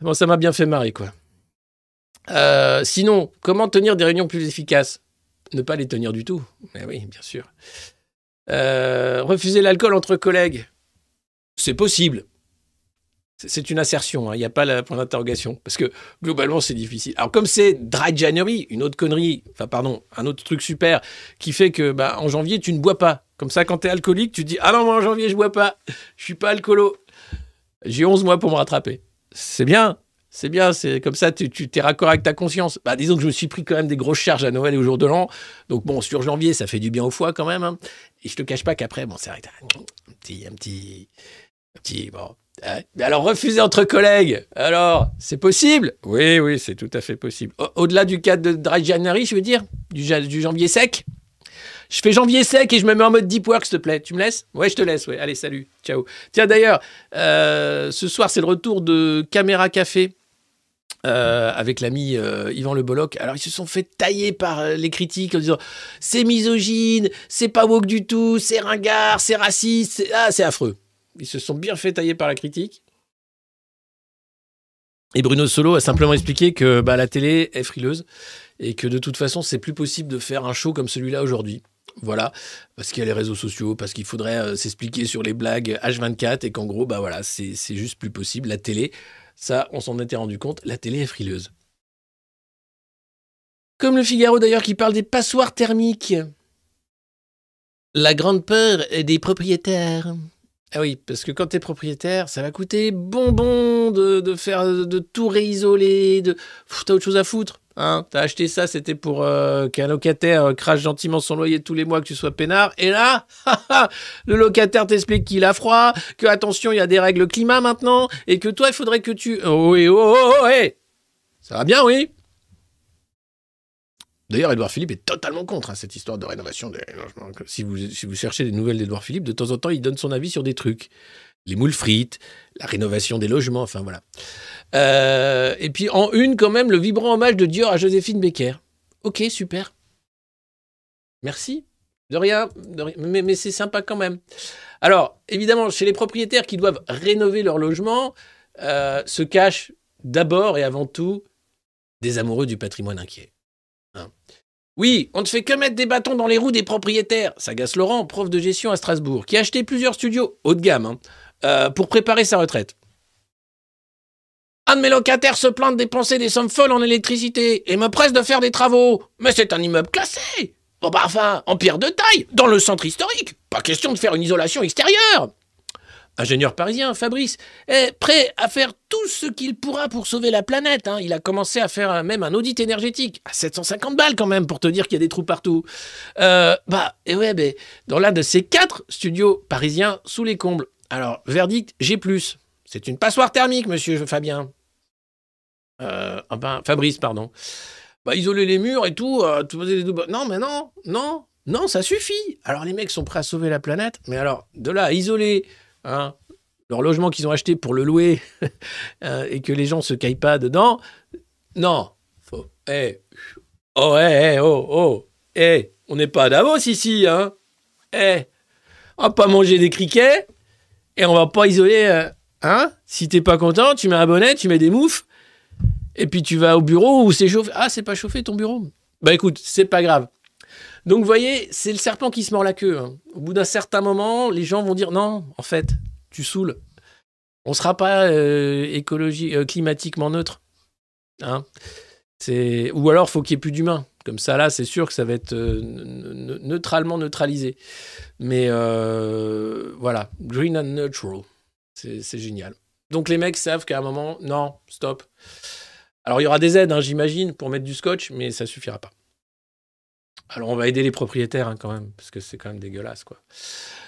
bon, ça m'a bien fait marrer, quoi. Euh, sinon, comment tenir des réunions plus efficaces? Ne pas les tenir du tout. Mais oui, bien sûr. Euh, refuser l'alcool entre collègues? C'est possible. C'est- une assertion, hein, il n'y a pas la point d'interrogation. Parce que globalement, c'est difficile. Alors, comme c'est Dry January, une autre connerie, enfin, pardon, un autre truc super, qui fait que bah, en janvier, tu ne bois pas. Comme ça, quand tu es alcoolique, tu te dis Ah non, moi en janvier, je bois pas. Je suis pas alcoolo. J'ai 11 mois pour me rattraper. C'est bien. C'est bien, c'est comme ça, tu, t'es raccord avec ta conscience. Bah, disons que je me suis pris quand même des grosses charges à Noël et au jour de l'an. Donc bon, sur janvier, ça fait du bien au foie quand même. hein. Et je te cache pas qu'après, bon, c'est vrai, un petit, un petit, un petit, bon. Mais alors, refuser entre collègues, alors, c'est possible? Oui, oui, c'est tout à fait possible. Au- Au-delà du cadre de Dry January, je veux dire, du, ja- du janvier sec, je fais janvier sec et je me mets en mode deep work, s'il te plaît. Tu me laisses? Ouais, je te laisse. Ouais. Allez, salut. Ciao. Tiens, d'ailleurs, euh, ce soir, c'est le retour de Caméra Café. euh, avec l'ami euh, Yvan Le Bolloc. Alors, ils se sont fait tailler par euh, les critiques en disant c'est misogyne, c'est pas woke du tout, c'est ringard, c'est raciste, ah, c'est affreux. Ils se sont bien fait tailler par la critique. Et Bruno Solo a simplement expliqué que bah, la télé est frileuse et que de toute façon, c'est plus possible de faire un show comme celui-là aujourd'hui. Voilà, parce qu'il y a les réseaux sociaux, parce qu'il faudrait euh, s'expliquer sur les blagues H24 et qu'en gros, bah c'est juste plus possible. La télé, ça, on s'en était rendu compte, la télé est frileuse. Comme le Figaro d'ailleurs qui parle des passoires thermiques. La grande peur des propriétaires. Ah oui, parce que quand t'es propriétaire, ça va coûter bonbon de, de faire de tout réisoler, de t'as autre chose à foutre. Hein t'as acheté ça, c'était pour euh, qu'un locataire euh, crache gentiment son loyer tous les mois, que tu sois peinard. Et là, le locataire t'explique qu'il a froid, que attention, il y a des règles climat maintenant, et que toi, il faudrait que tu... Oh oui, oh, oh, oh, hey Ça va bien, oui D'ailleurs, Édouard Philippe est totalement contre hein, cette histoire de rénovation des logements. Si vous, cherchez des nouvelles d'Édouard Philippe, de temps en temps, il donne son avis sur des trucs. Les moules frites, la rénovation des logements, enfin voilà. Euh, et puis en une, quand même, le vibrant hommage de Dior à Joséphine Becker. Ok, super. Merci. De rien, mais c'est sympa quand même. Alors, évidemment, chez les propriétaires qui doivent rénover leur logement, euh, se cachent d'abord et avant tout des amoureux du patrimoine inquiet. Oui, on ne fait que mettre des bâtons dans les roues des propriétaires, s'agace Laurent, prof de gestion à Strasbourg, qui a acheté plusieurs studios haut de gamme hein, euh, pour préparer sa retraite. Un de mes locataires se plaint de dépenser des sommes folles en électricité et me presse de faire des travaux. Mais c'est un immeuble classé. Bon bah enfin, en pierre de taille, dans le centre historique. Pas question de faire une isolation extérieure. Ingénieur parisien, Fabrice, est prêt à faire tout ce qu'il pourra pour sauver la planète. hein. Il a commencé à faire euh, même un audit énergétique à 750 balles quand même pour te dire qu'il y a des trous partout. Euh, bah, et ouais, ben, dans l'un de ces quatre studios parisiens sous les combles. Alors, verdict, j'ai plus. C'est une passoire thermique, monsieur Fabien. Euh, Fabrice, pardon. Bah, isoler les murs et tout, Non, mais non, non, non, ça suffit. Alors, les mecs sont prêts à sauver la planète, mais alors, de là à isoler hein, leur logement qu'ils ont acheté pour le louer euh, et que les gens se caillent pas dedans, non. Eh. Oh, eh, eh, oh, oh. Eh, on n'est pas à Davos ici, hein. Eh. On va pas manger des criquets et on va pas isoler. euh, hein Si t'es pas content, tu mets un bonnet, tu mets des moufs et puis tu vas au bureau où c'est chauffé. Ah, c'est pas chauffé ton bureau. Bah écoute, c'est pas grave. Donc vous voyez, c'est le serpent qui se mord la queue. hein. Au bout d'un certain moment, les gens vont dire non, en fait, tu saoules. On sera pas euh, écologie, euh, climatiquement neutre. Hein ou alors faut qu'il y ait plus d'humains. Comme ça là, c'est sûr que ça va être euh, ne- ne- neutralement neutralisé. Mais voilà, green and neutral, c'est c'est génial. Donc les mecs savent qu'à un moment, non, stop. Alors il y aura des aides, hein, j'imagine, pour mettre du scotch, mais ça suffira pas. Alors on va aider les propriétaires hein, quand même, parce que c'est quand même dégueulasse quoi.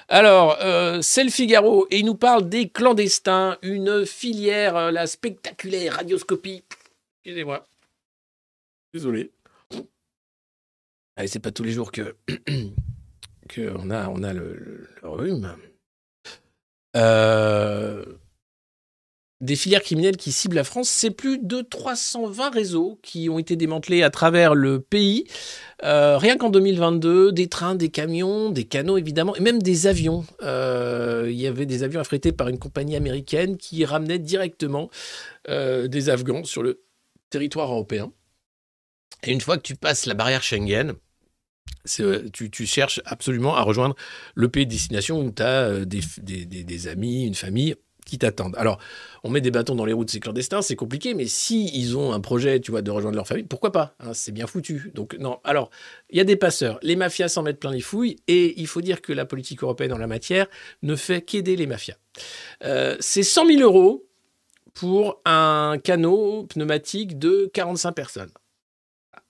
Alors, euh, c'est le Figaro, et il nous parle des clandestins, une filière, euh, la spectaculaire radioscopie. Excusez-moi. Désolé. Allez, c'est pas tous les jours que, que on a, on a le, le- le rhume. Euh, des filières criminelles qui ciblent la France. C'est plus de 320 réseaux qui ont été démantelés à travers le pays. Euh, rien qu'en 2022, des trains, des camions, des canaux évidemment, et même des avions. Euh, il y avait des avions affrétés par une compagnie américaine qui ramenait directement euh, des Afghans sur le territoire européen. Et une fois que tu passes la barrière Schengen, tu, tu cherches absolument à rejoindre le pays de destination où tu as des amis, une famille qui t'attendent. Alors, on met des bâtons dans les roues de ces clandestins, c'est compliqué, mais si ils ont un projet, tu vois, de rejoindre leur famille, pourquoi pas hein, C'est bien foutu. Donc, non. Alors, il y a des passeurs. Les mafias s'en mettent plein les fouilles, et il faut dire que la politique européenne en la matière ne fait qu'aider les mafias. Euh, c'est 100 000 euros pour un canot pneumatique de 45 personnes.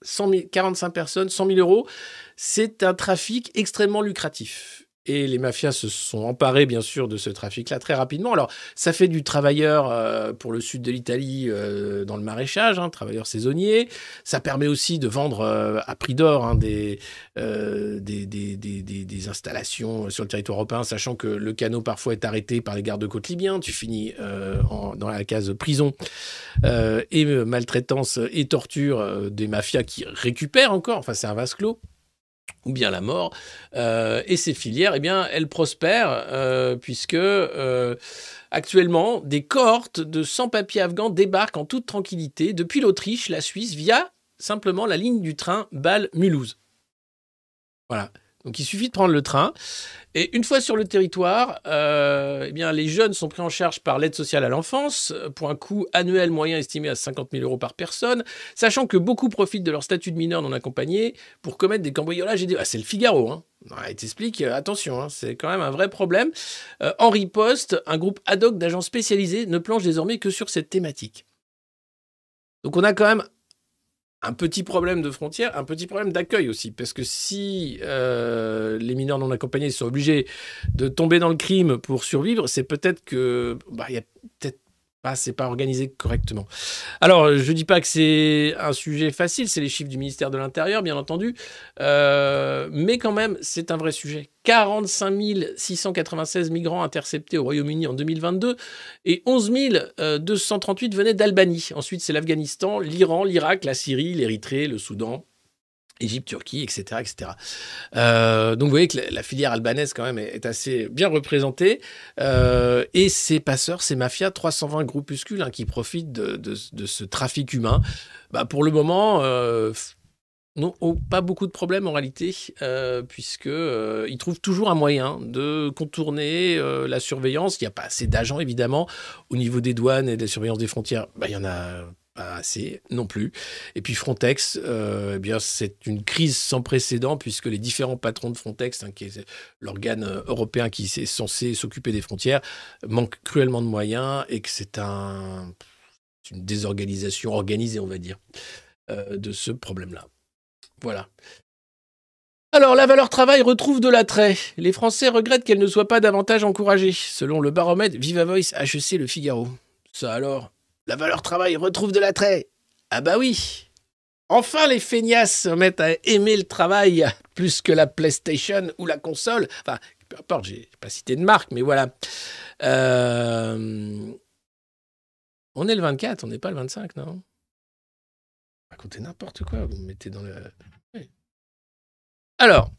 100 000 45 personnes, 100 000 euros, c'est un trafic extrêmement lucratif. Et les mafias se sont emparés, bien sûr, de ce trafic-là très rapidement. Alors, ça fait du travailleur euh, pour le sud de l'Italie euh, dans le maraîchage, hein, travailleur saisonnier. Ça permet aussi de vendre euh, à prix d'or hein, des, installations sur le territoire européen, sachant que le canot parfois est arrêté par les gardes-côtes libyens. Tu finis dans la case prison et maltraitance et torture des mafias qui récupèrent encore. Enfin, c'est un vase clos ou bien la mort. Euh, et ces filières, eh bien, elles prospèrent euh, puisque euh, actuellement, des cohortes de sans-papiers afghans débarquent en toute tranquillité depuis l'Autriche, la Suisse, via simplement la ligne du train Bâle-Mulhouse. Voilà. Donc il suffit de prendre le train. Et une fois sur le territoire, euh, eh bien, les jeunes sont pris en charge par l'aide sociale à l'enfance euh, pour un coût annuel moyen estimé à 50 000 euros par personne, sachant que beaucoup profitent de leur statut de mineur non accompagné pour commettre des cambriolages et des... Ah, c'est le Figaro, hein. Ouais, il t'explique, euh, attention, hein, c'est quand même un vrai problème. Euh, en riposte, un groupe ad hoc d'agents spécialisés ne planche désormais que sur cette thématique. Donc on a quand même un petit problème de frontière, un petit problème d'accueil aussi, parce que si euh, les mineurs non accompagnés sont obligés de tomber dans le crime pour survivre, c'est peut-être que bah, il y a peut-être pas, c'est pas organisé correctement. Alors, je dis pas que c'est un sujet facile, c'est les chiffres du ministère de l'Intérieur, bien entendu, euh, mais quand même, c'est un vrai sujet. 45 696 migrants interceptés au Royaume-Uni en 2022 et 11 238 venaient d'Albanie. Ensuite, c'est l'Afghanistan, l'Iran, l'Irak, la Syrie, l'Érythrée, le Soudan. Égypte, Turquie, etc. etc. Euh, donc vous voyez que la, filière albanaise quand même est, assez bien représentée. Euh, et ces passeurs, ces mafias, 320 groupuscules hein, qui profitent de, ce trafic humain, bah, pour le moment, euh, n'ont ont pas beaucoup de problèmes en réalité, euh, puisque euh, ils trouvent toujours un moyen de contourner la surveillance. Il n'y a pas assez d'agents évidemment au niveau des douanes et de la surveillance des frontières. Bah, il y en a pas assez non plus. Et puis Frontex, euh, eh bien c'est une crise sans précédent puisque les différents patrons de Frontex, hein, qui est l'organe euh, européen qui est censé s'occuper des frontières, manquent cruellement de moyens et que c'est un, une désorganisation organisée, on va dire, euh, de ce problème-là. Voilà. Alors, la valeur travail retrouve de l'attrait. Les Français regrettent qu'elle ne soit pas davantage encouragée, selon le baromètre Viva Voice HEC Le Figaro. Ça alors, la valeur travail retrouve de l'attrait. Ah bah oui. Enfin, les feignasses se mettent à aimer le travail plus que la PlayStation ou la console. Enfin, peu importe, j'ai pas cité de marque, mais voilà. Euh, On est le 24, on n'est pas le 25, non? Racontez n'importe quoi, vous me mettez dans le... Alors,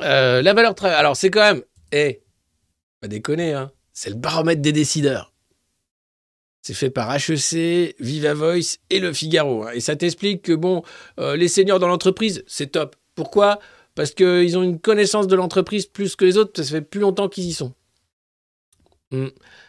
euh, la valeur travail. Alors, c'est quand même... Eh, pas déconner, hein. C'est le baromètre des décideurs. C'est fait par HEC, Viva Voice et Le Figaro. hein. Et ça t'explique que, bon, euh, les seniors dans l'entreprise, c'est top. Pourquoi? Parce qu'ils ont une connaissance de l'entreprise plus que les autres, ça fait plus longtemps qu'ils y sont. Mm.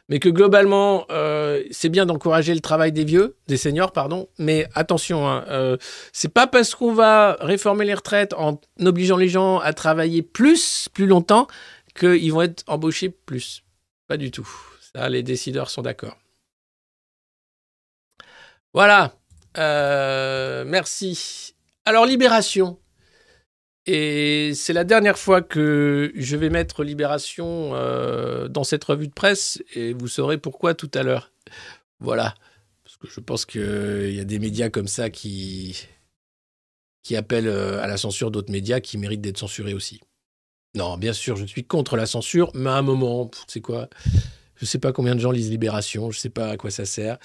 Mais que globalement, euh, c'est bien d'encourager le travail des vieux, des seniors, pardon. Mais attention, hein, euh, c'est pas parce qu'on va réformer les retraites en obligeant les gens à travailler plus, plus longtemps, qu'ils vont être embauchés plus. Pas du tout. Ça, les décideurs sont d'accord. Voilà. Euh, merci. Alors, Libération. Et c'est la dernière fois que je vais mettre Libération euh, dans cette revue de presse, et vous saurez pourquoi tout à l'heure. Voilà. Parce que je pense qu'il y a des médias comme ça qui, qui appellent euh, à la censure d'autres médias qui méritent d'être censurés aussi. Non, bien sûr, je suis contre la censure, mais à un moment, c'est quoi? Je sais pas combien de gens lisent Libération, je sais pas à quoi ça sert.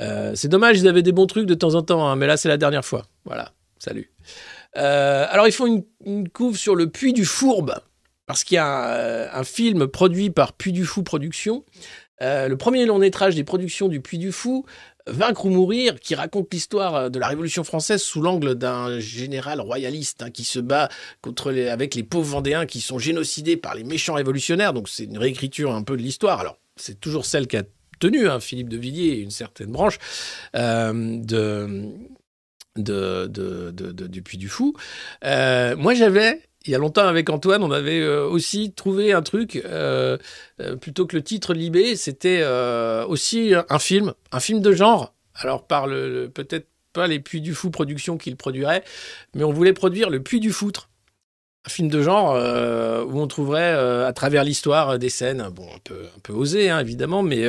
Euh, c'est dommage, ils avaient des bons trucs de temps en temps, hein, mais là c'est la dernière fois. Voilà, salut. Euh, alors ils font une, couve sur le Puy du Fourbe, parce qu'il y a un, euh, film produit par Puy du Fou Productions, le premier long métrage des productions du Puy du Fou, Vaincre ou mourir, qui raconte l'histoire de la Révolution française sous l'angle d'un général royaliste hein, qui se bat contre les, avec les pauvres Vendéens qui sont génocidés par les méchants révolutionnaires. Donc c'est une réécriture un peu de l'histoire. Alors c'est toujours celle qu'a hein, Philippe de Villiers une certaine branche euh, du Puy du Fou. Euh, moi j'avais il y a longtemps avec Antoine, on avait euh, aussi trouvé un truc plutôt que le titre Libé, c'était aussi un film, un film de genre. Alors par le, peut-être pas les Puy du Fou Productions qui le produiraient, mais on voulait produire le Puy du Foutre. Un film de genre euh, où on trouverait euh, à travers l'histoire euh, des scènes, bon un peu un peu hein, évidemment, mais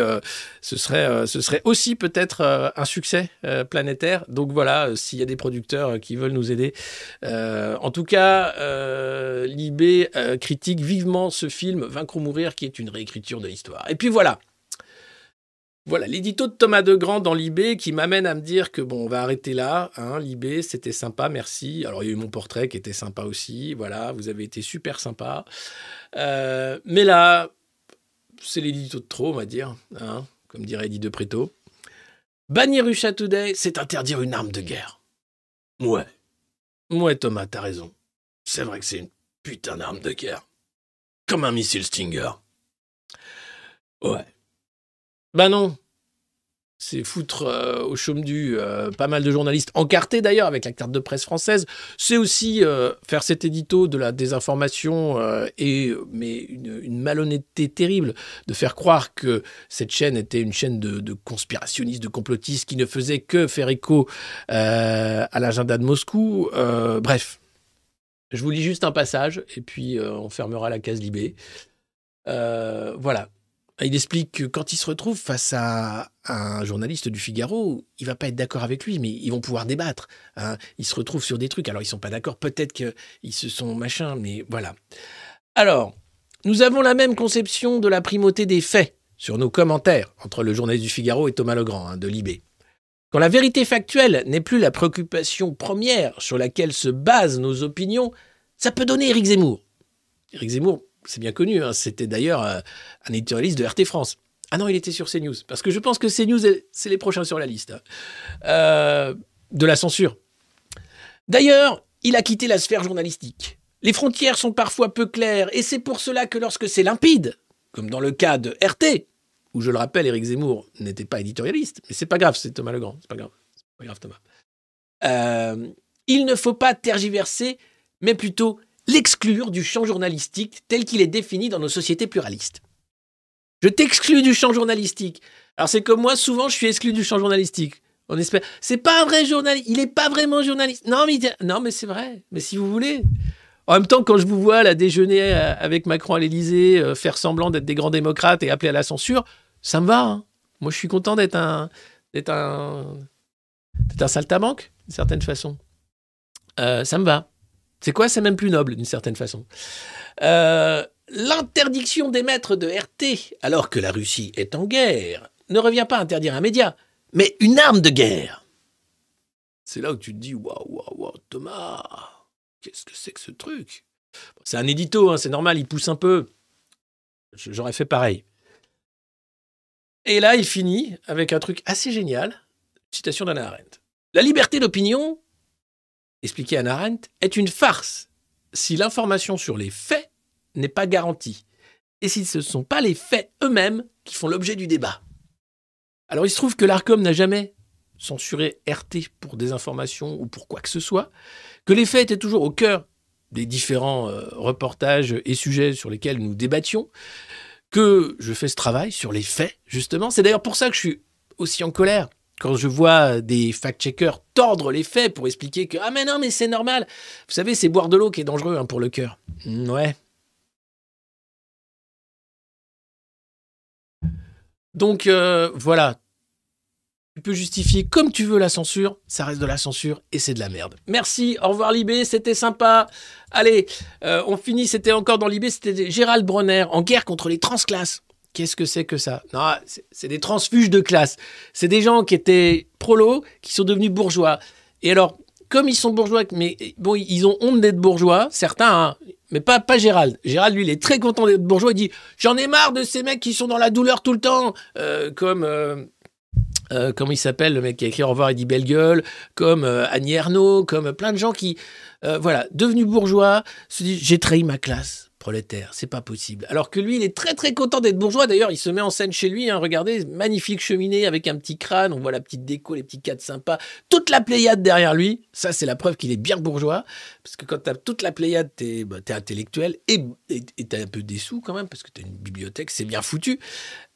ce serait ce serait aussi peut-être un succès planétaire. Donc voilà, s'il y a des producteurs qui veulent nous aider, en tout cas, Libé critique vivement ce film Vaincre ou mourir, qui est une réécriture de l'histoire. Et puis voilà. Voilà, l'édito de Thomas Degrand dans Libé qui m'amène à me dire que bon, on va arrêter là. Hein, Libé, c'était sympa, merci. Alors il y a eu mon portrait qui était sympa aussi. Voilà, vous avez été super sympa. Euh, mais là, c'est l'édito de trop, on va dire, hein, comme dirait Eddie de Préto. Bannir Russia Today, c'est interdire une arme de guerre. Ouais. Ouais, Thomas, t'as raison. C'est vrai que c'est une putain d'arme de guerre. Comme un missile Stinger. Ouais. Bah non. C'est foutre euh, au chaume du euh, pas mal de journalistes encartés d'ailleurs avec la carte de presse française. C'est aussi euh, faire cet édito de la désinformation et mais une, malhonnêteté terrible de faire croire que cette chaîne était une chaîne de, conspirationnistes, de complotistes qui ne faisait que faire écho à l'agenda de Moscou. Bref, je vous lis juste un passage et puis on fermera la case Libé. Voilà. Il explique que quand il se retrouve face à un journaliste du Figaro, il va pas être d'accord avec lui, mais ils vont pouvoir débattre. hein. Ils se retrouvent sur des trucs. Alors ils sont pas d'accord, peut-être qu'ils se sont machin, mais voilà. Alors, nous avons la même conception de la primauté des faits sur nos commentaires entre le journaliste du Figaro et Thomas Legrand hein, de Libé. Quand la vérité factuelle n'est plus la préoccupation première sur laquelle se basent nos opinions, ça peut donner Éric Zemmour. Éric Zemmour, c'est bien connu, hein, c'était d'ailleurs euh, un éditorialiste de RT France. Ah non, il était sur CNews, parce que je pense que CNews, est- c'est les prochains sur la liste. hein. Euh, de la censure. D'ailleurs, il a quitté la sphère journalistique. Les frontières sont parfois peu claires, et c'est pour cela que lorsque c'est limpide, comme dans le cas de RT, où je le rappelle, Éric Zemmour n'était pas éditorialiste, mais c'est pas grave, c'est Thomas Legrand, c'est pas grave, c'est pas grave Thomas. Euh, il ne faut pas tergiverser, mais plutôt l'exclure du champ journalistique tel qu'il est défini dans nos sociétés pluralistes. Je t'exclus du champ journalistique. Alors c'est comme moi, souvent je suis exclu du champ journalistique. On espère. C'est pas un vrai journaliste. Il est pas vraiment journaliste. Non mais non mais c'est vrai. Mais si vous voulez. En même temps, quand je vous vois là déjeuner euh, avec Macron à l'Élysée, euh, faire semblant d'être des grands démocrates et appeler à la censure, ça me va. hein. Moi, je suis content d'être un, d'être un, d'être un saltabanque d'une certaine façon. Euh, ça me va. C'est quoi? C'est même plus noble d'une certaine façon. Euh, L'interdiction d'émettre de RT alors que la Russie est en guerre ne revient pas à interdire un média, mais une arme de guerre. C'est là où tu te dis waouh, waouh, waouh, Thomas, qu'est-ce que c'est que ce truc? C'est un édito, hein, c'est normal, il pousse un peu. J'aurais fait pareil. Et là, il finit avec un truc assez génial. Citation d'Anna Arendt. La liberté d'opinion, expliquait Anna Arendt, est une farce si l'information sur les faits n'est pas garantie et si ce ne sont pas les faits eux-mêmes qui font l'objet du débat. Alors il se trouve que l'ARCOM n'a jamais censuré RT pour désinformation ou pour quoi que ce soit, que les faits étaient toujours au cœur des différents euh, reportages et sujets sur lesquels nous débattions, que je fais ce travail sur les faits, justement. C'est d'ailleurs pour ça que je suis aussi en colère quand je vois des fact-checkers tordre les faits pour expliquer que ah mais non mais c'est normal. Vous savez c'est boire de l'eau qui est dangereux hein, pour le cœur. Mm, ouais. Donc euh, voilà. Tu peux justifier comme tu veux la censure, ça reste de la censure et c'est de la merde. Merci, au revoir Libé, c'était sympa. Allez, euh, on finit, c'était encore dans Libé, c'était Gérald Bronner en guerre contre les transclasses. Qu'est-ce que c'est que ça? Non, c'est- des transfuges de classe. C'est des gens qui étaient prolos, qui sont devenus bourgeois. Et alors, comme ils sont bourgeois, mais bon, ils ont honte d'être bourgeois, certains, hein, mais pas, pas Gérald. Gérald, lui, il est très content d'être bourgeois. Il dit J'en ai marre de ces mecs qui sont dans la douleur tout le temps. Euh, comme. euh, euh, comment il s'appelle, le mec qui a écrit Au revoir Eddie Belle Gueule, comme euh, Annie Ernaux, comme plein de gens qui, voilà, devenus bourgeois, se disent J'ai trahi ma classe prolétaire, c'est pas possible. Alors que lui, il est très très content d'être bourgeois. D'ailleurs, il se met en scène chez lui. hein, regardez, magnifique cheminée avec un petit crâne. On voit la petite déco, les petits cadres sympas. Toute la Pléiade derrière lui. Ça, c'est la preuve qu'il est bien bourgeois. Parce que quand t'as toute la Pléiade, t'es bah, intellectuel et t'as un peu des sous quand même, parce que t'as une bibliothèque, c'est bien foutu.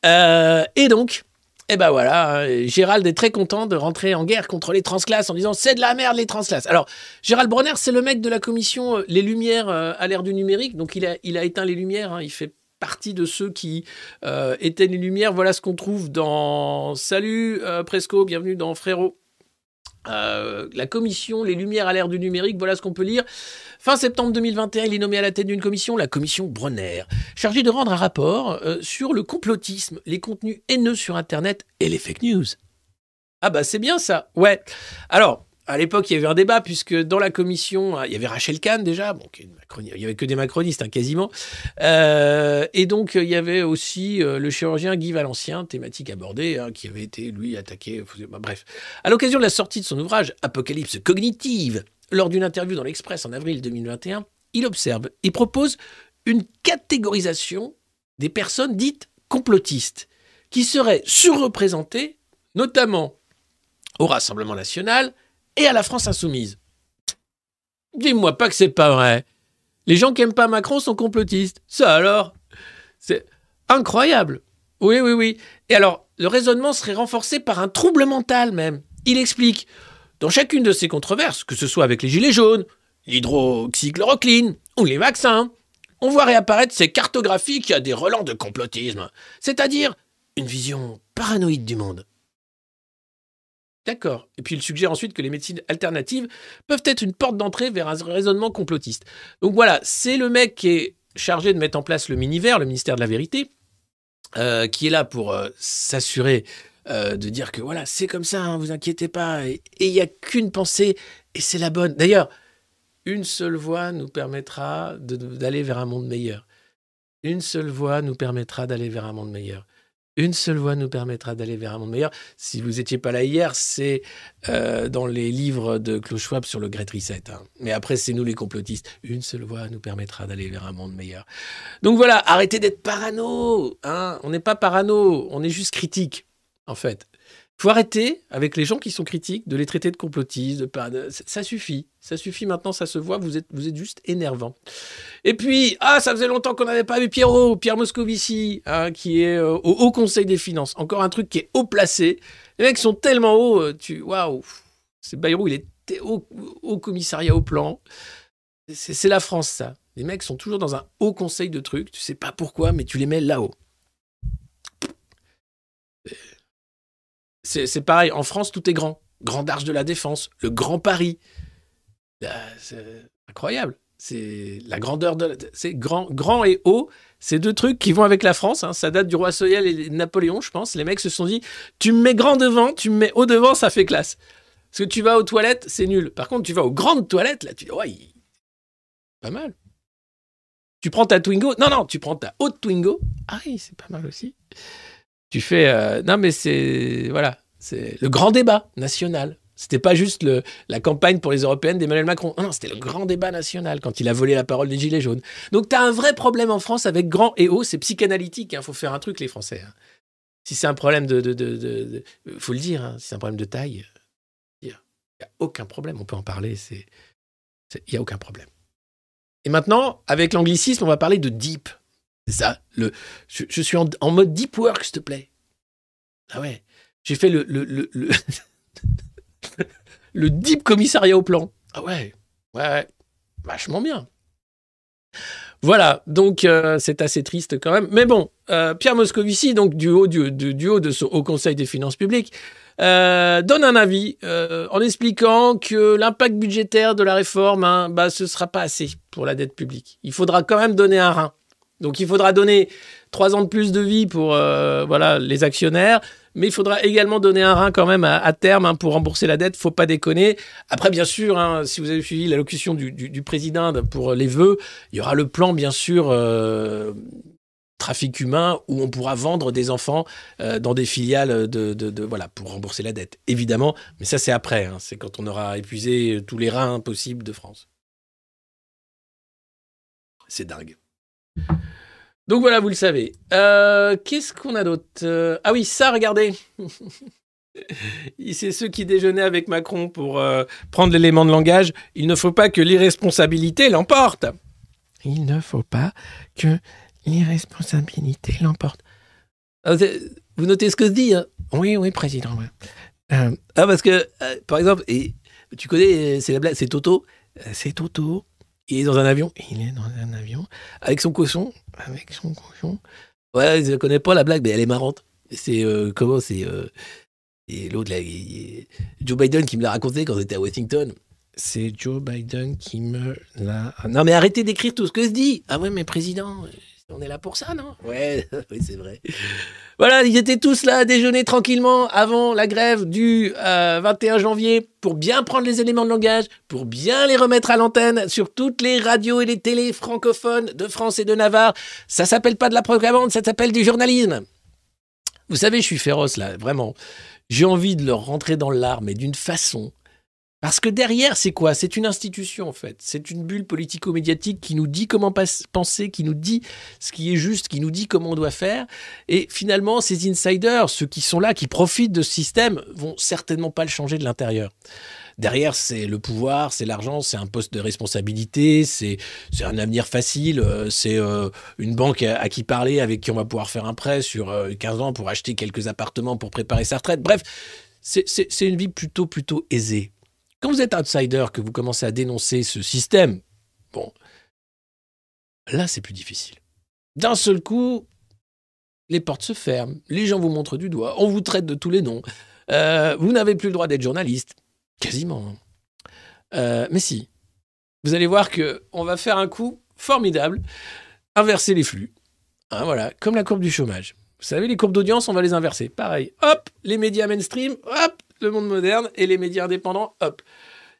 Euh, et donc, eh ben voilà, hein, Gérald est très content de rentrer en guerre contre les transclasses en disant c'est de la merde les transclasses. Alors, Gérald Bronner, c'est le mec de la commission euh, Les Lumières euh, à l'ère du numérique, donc il a, éteint les lumières, hein, il fait partie de ceux qui euh, éteignent les lumières. Voilà ce qu'on trouve dans Salut Presco, bienvenue dans Frérot. Euh, la commission Les Lumières à l'ère du numérique, voilà ce qu'on peut lire. Fin septembre 2021, il est nommé à la tête d'une commission, la commission Bronner, chargée de rendre un rapport euh, sur le complotisme, les contenus haineux sur Internet et les fake news. Ah bah c'est bien ça, ouais. Alors, à l'époque, il y avait un débat, puisque dans la commission, hein, il y avait Rachel Kahn déjà, bon, il y avait que des macronistes, hein, quasiment. Euh, et donc, il y avait aussi euh, le chirurgien Guy Valencien, thématique abordée, hein, qui avait été, lui, attaqué. bref. À l'occasion de la sortie de son ouvrage Apocalypse cognitive, lors d'une interview dans l'Express en avril 2021, il observe et propose une catégorisation des personnes dites complotistes, qui seraient surreprésentées, notamment au Rassemblement national et à la France insoumise. Dis-moi pas que c'est pas vrai. Les gens qui aiment pas Macron sont complotistes. Ça alors? C'est incroyable. Oui, oui, oui. Et alors, le raisonnement serait renforcé par un trouble mental même. Il explique, dans chacune de ces controverses, que ce soit avec les gilets jaunes, l'hydroxychloroquine ou les vaccins, on voit réapparaître ces cartographies qui a des relents de complotisme, c'est-à-dire une vision paranoïde du monde. D'accord. Et puis il suggère ensuite que les médecines alternatives peuvent être une porte d'entrée vers un raisonnement complotiste. Donc voilà, c'est le mec qui est chargé de mettre en place le Minivers, le ministère de la Vérité, euh, qui est là pour euh, s'assurer euh, de dire que voilà, c'est comme ça, hein, vous inquiétez pas, et il n'y a qu'une pensée, et c'est la bonne. D'ailleurs, une seule voie nous permettra d'aller vers un monde meilleur. Une seule voie nous permettra d'aller vers un monde meilleur. Une seule voie nous permettra d'aller vers un monde meilleur. Si vous n'étiez pas là hier, c'est euh, dans les livres de Klaus Schwab sur le Great Reset. hein. Mais après, c'est nous les complotistes. Une seule voie nous permettra d'aller vers un monde meilleur. Donc voilà, arrêtez d'être parano. Hein on n'est pas parano, on est juste critique, en fait. Faut arrêter avec les gens qui sont critiques de les traiter de complotistes. De par... de- ça- suffit. Ça suffit maintenant, ça se voit. Vous êtes, vous êtes juste énervant. Et puis, ah, ça faisait longtemps qu'on n'avait pas vu Pierrot, Pierre Moscovici, hein, qui est euh, au Haut Conseil des Finances. Encore un truc qui est haut placé. Les mecs sont tellement hauts, euh, tu. Waouh! C'est Bayrou, il est au, au commissariat au plan. C'est la France, ça. Les mecs sont toujours dans un haut conseil de trucs. Tu sais pas pourquoi, mais tu les mets là-haut. C'est pareil. En France, tout est grand. Grand d'Arche de la Défense, le Grand Paris. Bah, c'est incroyable. C'est la grandeur de. la- C'est grand, grand et haut. C'est deux trucs qui vont avec la France. hein. Ça date du roi Soleil et Napoléon, je pense. Les mecs se sont dit tu me mets grand devant, tu me mets haut devant, ça fait classe. Parce que tu vas aux toilettes, c'est nul. Par contre, tu vas aux grandes toilettes, là, tu dis ouais, pas mal. Tu prends ta Twingo. Non, non, tu prends ta haute Twingo. Ah oui, c'est pas mal aussi. Tu fais. euh, Non, mais c'est. Voilà. C'est le grand débat national. C'était pas juste la campagne pour les européennes d'Emmanuel Macron. Non, c'était le grand débat national quand il a volé la parole des Gilets jaunes. Donc, tu as un vrai problème en France avec grand et haut. C'est psychanalytique. Il faut faire un truc, les Français. hein. Si c'est un problème de. faut le dire. hein, si c'est un problème de taille, il n'y a aucun problème. On peut en parler. C'est- Il n'y a aucun problème. Et maintenant, avec l'anglicisme, on va parler de deep. Ça. Le, je, suis en, mode deep work, s'il te plaît. Ah ouais. J'ai fait le, le, le, le, deep commissariat au plan. Ah ouais. Ouais, ouais. Vachement bien. Voilà, donc euh, c'est assez triste quand même. Mais bon, euh, Pierre Moscovici, donc du haut, de son Haut Conseil des finances publiques, euh, donne un avis en expliquant que l'impact budgétaire de la réforme, hein, bah, ce sera pas assez pour la dette publique. Il faudra quand même donner un rein. Donc il faudra donner trois ans de plus de vie pour euh, voilà les actionnaires, mais il faudra également donner un rein quand même à, terme hein, pour rembourser la dette. Faut pas déconner. Après, bien sûr, hein, si vous avez suivi l'allocution du, président pour les vœux, il y aura le plan, bien sûr. euh, trafic humain où on pourra vendre des enfants euh, dans des filiales voilà pour rembourser la dette évidemment mais ça c'est après hein, c'est quand on aura épuisé tous les reins possibles de France c'est dingue donc voilà vous le savez Euh, qu'est-ce qu'on a d'autre Euh, ah oui ça regardez c'est ceux qui déjeunaient avec Macron pour euh, prendre l'élément de langage il ne faut pas que l'irresponsabilité l'emporte il ne faut pas que l'irresponsabilité l'emporte. Ah, Vous notez ce que je dis hein? Oui, oui, président. ouais. Ah, parce que, par exemple, et, tu connais, c'est la blague, c'est Toto? C'est Toto. Il est dans un avion. Il est dans un avion. Avec son cochon. Avec son cochon. Ouais, je connais pas la blague, mais elle est marrante. C'est euh, comment C'est. euh, l'autre, là, Joe Biden qui me l'a raconté quand j'étais à Washington. C'est Joe Biden qui me l'a. Non, mais arrêtez d'écrire tout ce que je dis. Ah ouais, mais président, on est là pour ça, non? Ouais, oui, c'est vrai. Voilà, ils étaient tous là à déjeuner tranquillement avant la grève du euh, 21 janvier pour bien prendre les éléments de langage, pour bien les remettre à l'antenne sur toutes les radios et les télés francophones de France et de Navarre. Ça s'appelle pas de la propagande, ça s'appelle du journalisme. Vous savez, je suis féroce là, vraiment. J'ai envie de leur rentrer dans l'art, mais d'une façon. Parce que derrière, c'est quoi? C'est une institution, en fait. C'est une bulle politico-médiatique qui nous dit comment penser, qui nous dit ce qui est juste, qui nous dit comment on doit faire. Et finalement, ces insiders, ceux qui sont là, qui profitent de ce système, vont certainement pas le changer de l'intérieur. Derrière, c'est le pouvoir, c'est l'argent, c'est un poste de responsabilité, c'est un avenir facile, euh, c'est euh, une banque à, qui parler, avec qui on va pouvoir faire un prêt sur euh, 15 ans pour acheter quelques appartements pour préparer sa retraite. Bref, c'est une vie plutôt, plutôt aisée. Quand vous êtes outsider, que vous commencez à dénoncer ce système, bon, là, c'est plus difficile. D'un seul coup, les portes se ferment, les gens vous montrent du doigt, on vous traite de tous les noms, euh, vous n'avez plus le droit d'être journaliste. Quasiment. hein. Euh, mais si. Vous allez voir que on va faire un coup formidable, inverser les flux. Hein, voilà, comme la courbe du chômage. Vous savez, les courbes d'audience, on va les inverser. Pareil, hop, les médias mainstream, hop, le monde moderne, et les médias indépendants, hop.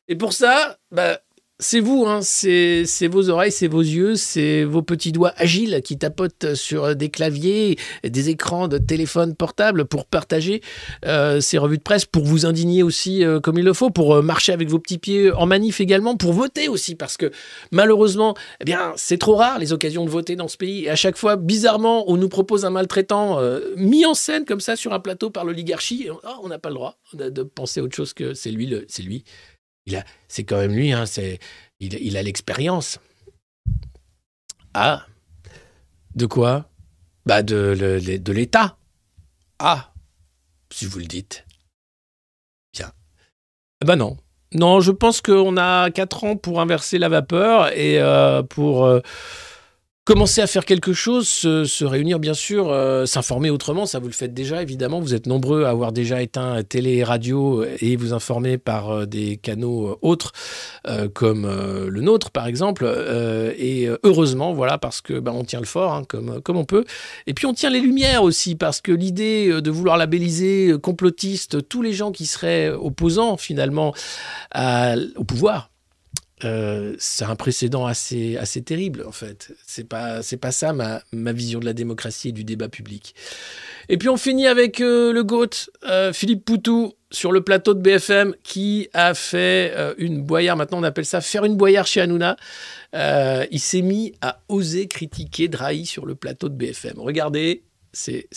Et pour ça, bah, c'est vous, hein, c'est vos oreilles, c'est vos yeux, c'est vos petits doigts agiles qui tapotent sur des claviers, des écrans de téléphone portable pour partager euh, ces revues de presse, pour vous indigner aussi euh, comme il le faut, pour euh, marcher avec vos petits pieds en manif également, pour voter aussi, parce que malheureusement, eh bien, c'est trop rare les occasions de voter dans ce pays. Et à chaque fois, bizarrement, on nous propose un maltraitant mis en scène comme ça sur un plateau par l'oligarchie. et on n'a pas le droit de, penser autre chose que c'est lui, c'est lui. C'est quand même lui, hein, c'est, il, a l'expérience. Ah, de quoi? Bah de, le- de l'État. Ah, si vous le dites. Bien. Ah Bah non. Non, je pense qu'on a 4 ans pour inverser la vapeur et euh, pour euh, commencer à faire quelque chose, se, réunir bien sûr, euh, s'informer autrement, ça vous le faites déjà évidemment, vous êtes nombreux à avoir déjà éteint télé et radio et vous informer par euh, des canaux euh, autres comme le nôtre par exemple, et heureusement voilà parce que bah, on tient le fort hein, comme, on peut, et puis on tient les lumières aussi parce que l'idée de vouloir labelliser euh, complotiste tous les gens qui seraient opposants finalement au pouvoir, euh, c'est un précédent assez, assez terrible, en fait. C'est pas, c'est pas ça ma, ma vision de la démocratie et du débat public. Et puis on finit avec euh, le GOAT, euh, Philippe Poutou, sur le plateau de BFM, qui a fait une boyard, maintenant on appelle ça faire une boyard chez Hanouna. Il s'est mis à oser critiquer Drahi sur le plateau de BFM. Regardez, c'est.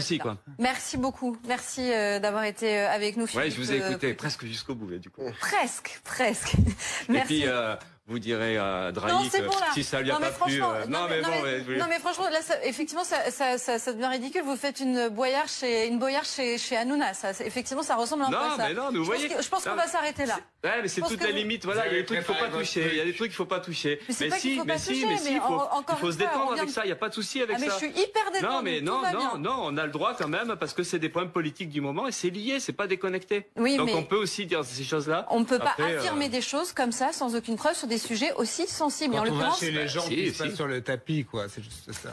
Souci, quoi. Merci beaucoup. Merci euh, d'avoir été euh, avec nous. Ouais, je vous ai euh, écouté presque jusqu'au bout, là, du coup. Presque, presque. Et Merci. puis, euh, vous direz à Drahi non, que c'est bon là. si ça lui a non, mais pas plu... franchement, euh, non, mais, bon, mais- non, mais franchement, là, ça- effectivement, ça, ça, ça, ça devient ridicule. Vous faites une boyard chez, une boyard chez, chez Hanouna. Ça, effectivement, ça ressemble un peu Non, à ça. mais non, mais vous je voyez- Pense que- je pense qu'on va s'arrêter là. Ouais, mais c'est les vous- limites. Voilà, il y a des trucs qu'il faut pas toucher. Il y a des trucs qu'il faut pas toucher. Mais Mais si, mais si, mais mais si, il faut, en- encore il faut une se détendre avec ça. Il y a pas de souci avec Ah, mais ça. je suis hyper détendue. Non, mais non, non, non, on a le droit quand même parce que c'est des problèmes politiques du moment et c'est lié, c'est pas déconnecté. Oui, Donc mais- on peut aussi dire ces choses-là. On ne peut pas Après, euh, affirmer des choses comme ça sans aucune preuve sur des sujets aussi sensibles. En Quand on va l'occurrence, chez les gens Si, qui se si. passent sur le tapis, quoi. C'est juste ça.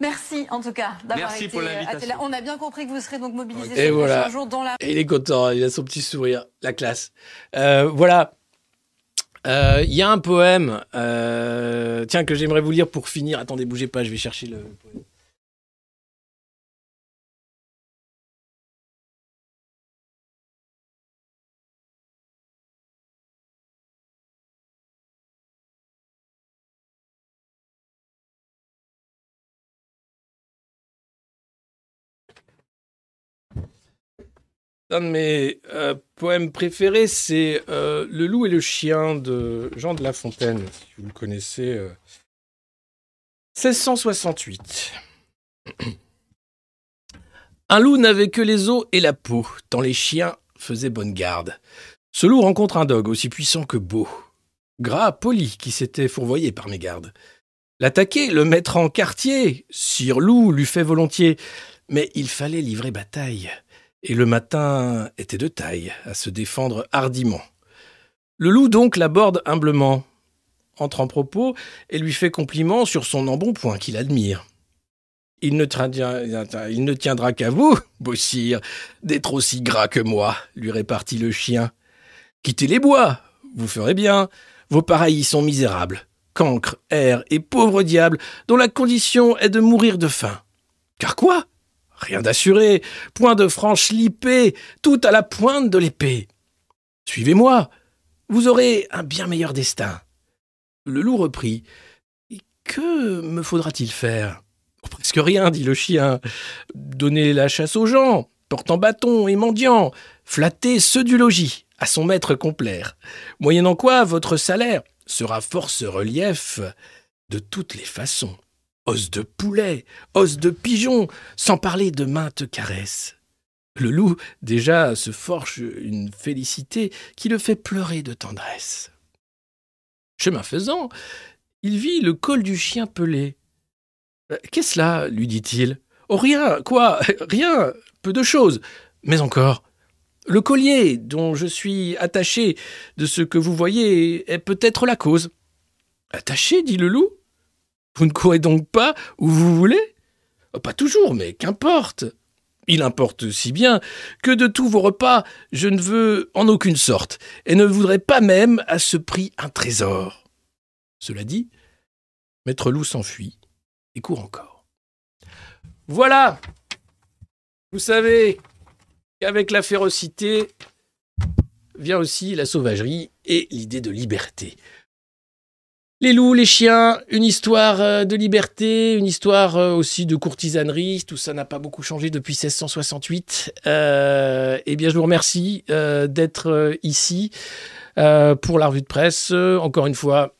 merci en tout cas d'avoir Merci été pour euh, l'invitation. à télé. On a bien compris que vous serez donc mobilisés Et ces voilà. jours dans la Et il est content, il a son petit sourire, la classe. Euh, voilà. Euh, Il y a un poème, euh, tiens, que j'aimerais vous lire pour finir. Attendez, bougez pas, je vais chercher le poème. Un de mes euh, poèmes préférés, c'est euh, Le loup et le chien de Jean de La Fontaine, si vous le connaissez. euh. 1668. Un loup n'avait que les os et la peau, tant les chiens faisaient bonne garde. Ce loup rencontre un dogue aussi puissant que beau, gras, poli, qui s'était fourvoyé par mes gardes. L'attaquer, le mettre en quartier, sire loup l'eût fait volontiers, mais il fallait livrer bataille et le matin était de taille à se défendre hardiment. Le loup donc l'aborde humblement, entre en propos et lui fait compliment sur son embonpoint qu'il admire. Il ne, tiendra, qu'à vous, beau sire, d'être aussi gras que moi, lui répartit le chien. Quittez les bois, vous ferez bien, vos pareils sont misérables, cancres, airs et pauvres diables, dont la condition est de mourir de faim. Car quoi? Rien d'assuré, point de franche lipée, tout à la pointe de l'épée. Suivez-moi, vous aurez un bien meilleur destin. Le loup reprit. Que me faudra-t-il faire? Oh, Presque rien, dit le chien. Donner la chasse aux gens, portant bâton et mendiant, flatter ceux du logis, à son maître complaire. Moyennant quoi votre salaire sera force relief de toutes les façons os de poulet, os de pigeon, sans parler de maintes caresses. Le loup déjà se forge une félicité qui le fait pleurer de tendresse. Chemin faisant, il vit le col du chien pelé. Euh, Qu'est-ce là lui dit-il? Oh rien, quoi, rien, peu de choses. Mais encore, le collier dont je suis attaché de ce que vous voyez est peut-être la cause. Attaché, dit le loup vous ne courez donc pas où vous voulez? Oh, Pas toujours, mais qu'importe. Il importe si bien que de tous vos repas, je ne veux en aucune sorte, et ne voudrais pas même à ce prix un trésor. Cela dit, Maître Loup s'enfuit et court encore. Voilà Vous savez qu'avec la férocité vient aussi la sauvagerie et l'idée de liberté. Les loups, les chiens, une histoire euh, de liberté, une histoire euh, aussi de courtisanerie, tout ça n'a pas beaucoup changé depuis 1668. Euh, eh bien, je vous remercie euh, d'être ici pour la revue de presse. Encore une fois,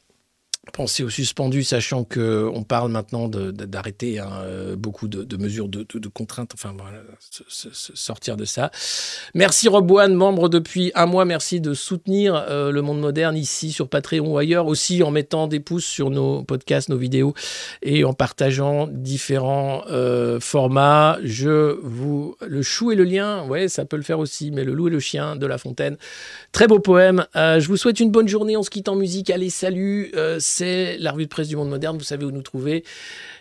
pensez aux suspendus, sachant que on parle maintenant d'arrêter hein, euh, beaucoup de, mesures de, contraintes, enfin se- sortir de ça. Merci Robouane, membre depuis un mois. Merci de soutenir euh, le monde moderne ici sur Patreon ou ailleurs, aussi en mettant des pouces sur nos podcasts, nos vidéos et en partageant différents euh, formats. Je vous le chou et le lien, ouais, ça peut le faire aussi, mais le loup et le chien de La Fontaine. Très beau poème. Euh, je vous souhaite une bonne journée. On se quitte en musique. Allez, salut. C'est la revue de presse du monde moderne. Vous savez où nous trouver.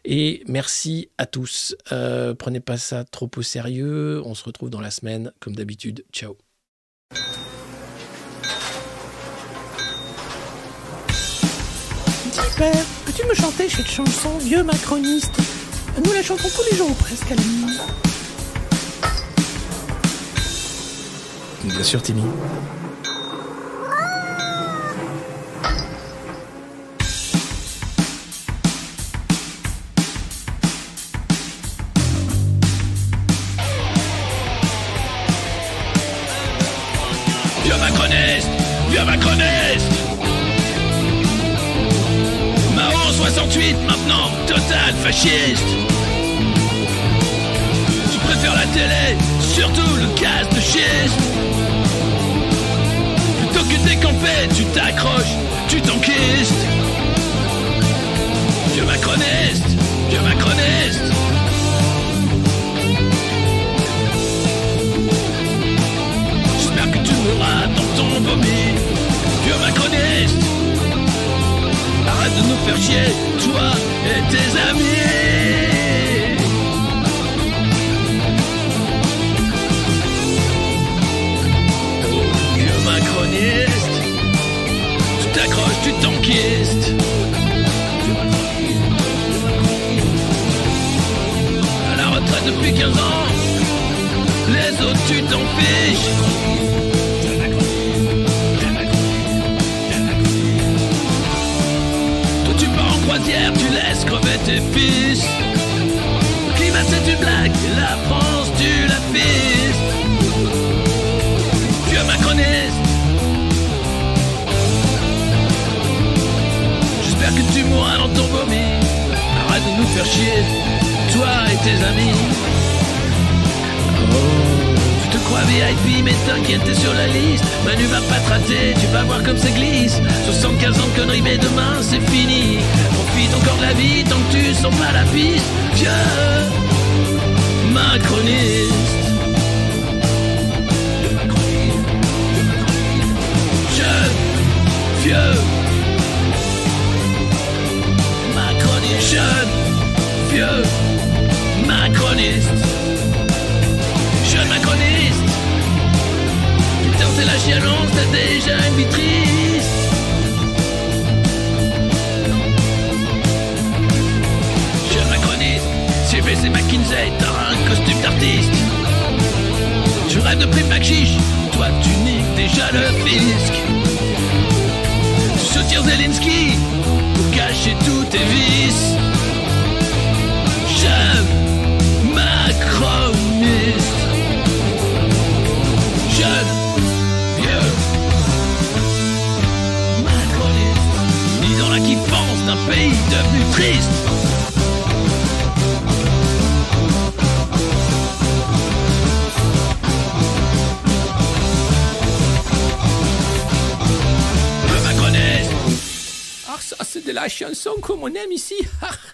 Et merci à tous. Euh, prenez pas ça trop au sérieux. On se retrouve dans la semaine, comme d'habitude. Ciao. Dis, père, peux-tu me chanter cette chanson, vieux macroniste Nous la chantons tous les jours presque à la nuit. Bien sûr, Timmy. Vieux macroniste Mao 68 maintenant, total fasciste. Tu préfères la télé, surtout le gaz de schiste. Plutôt que décamper, tu t'accroches, tu t'enquistes. Vieux macroniste Vieux macroniste J'espère que tu mourras dans ton vomi Dieu macroniste Arrête de nous faire chier, toi et tes amis. Oh, Vieux macroniste Tu t'accroches, tu t'enquistes. À la retraite depuis 15 ans Les autres tu t'en fiches. Tes fils. Climat, c'est une blague, la France, tu la pistes. Vieux macroniste. J'espère que tu mourras dans ton vomi. Arrête de nous faire chier, toi et tes amis. Oh, tu te crois VIP, mais t'inquiète, t'es sur la liste. Manu va pas te rater, tu vas voir comme ça glisse. 75 ans de conneries, mais demain c'est fini. Profite encore de la vie tant que tu sens pas la piste. Vieux macroniste. Jeune, vieux. Macroniste, jeune, vieux, macroniste, jeune macroniste. Putain, c'est la chialance, t'as déjà une vie CBC McKinsey, t'as un costume d'artiste. Tu rêves de prix chiche, toi tu niques déjà le fisc. Tu soutiens Zelensky pour cacher tous tes vices. Jeune macroniste. Jeune, vieux macroniste. Ni dans la kiffance d'un pays devenu triste. La chanson comme on aime ici.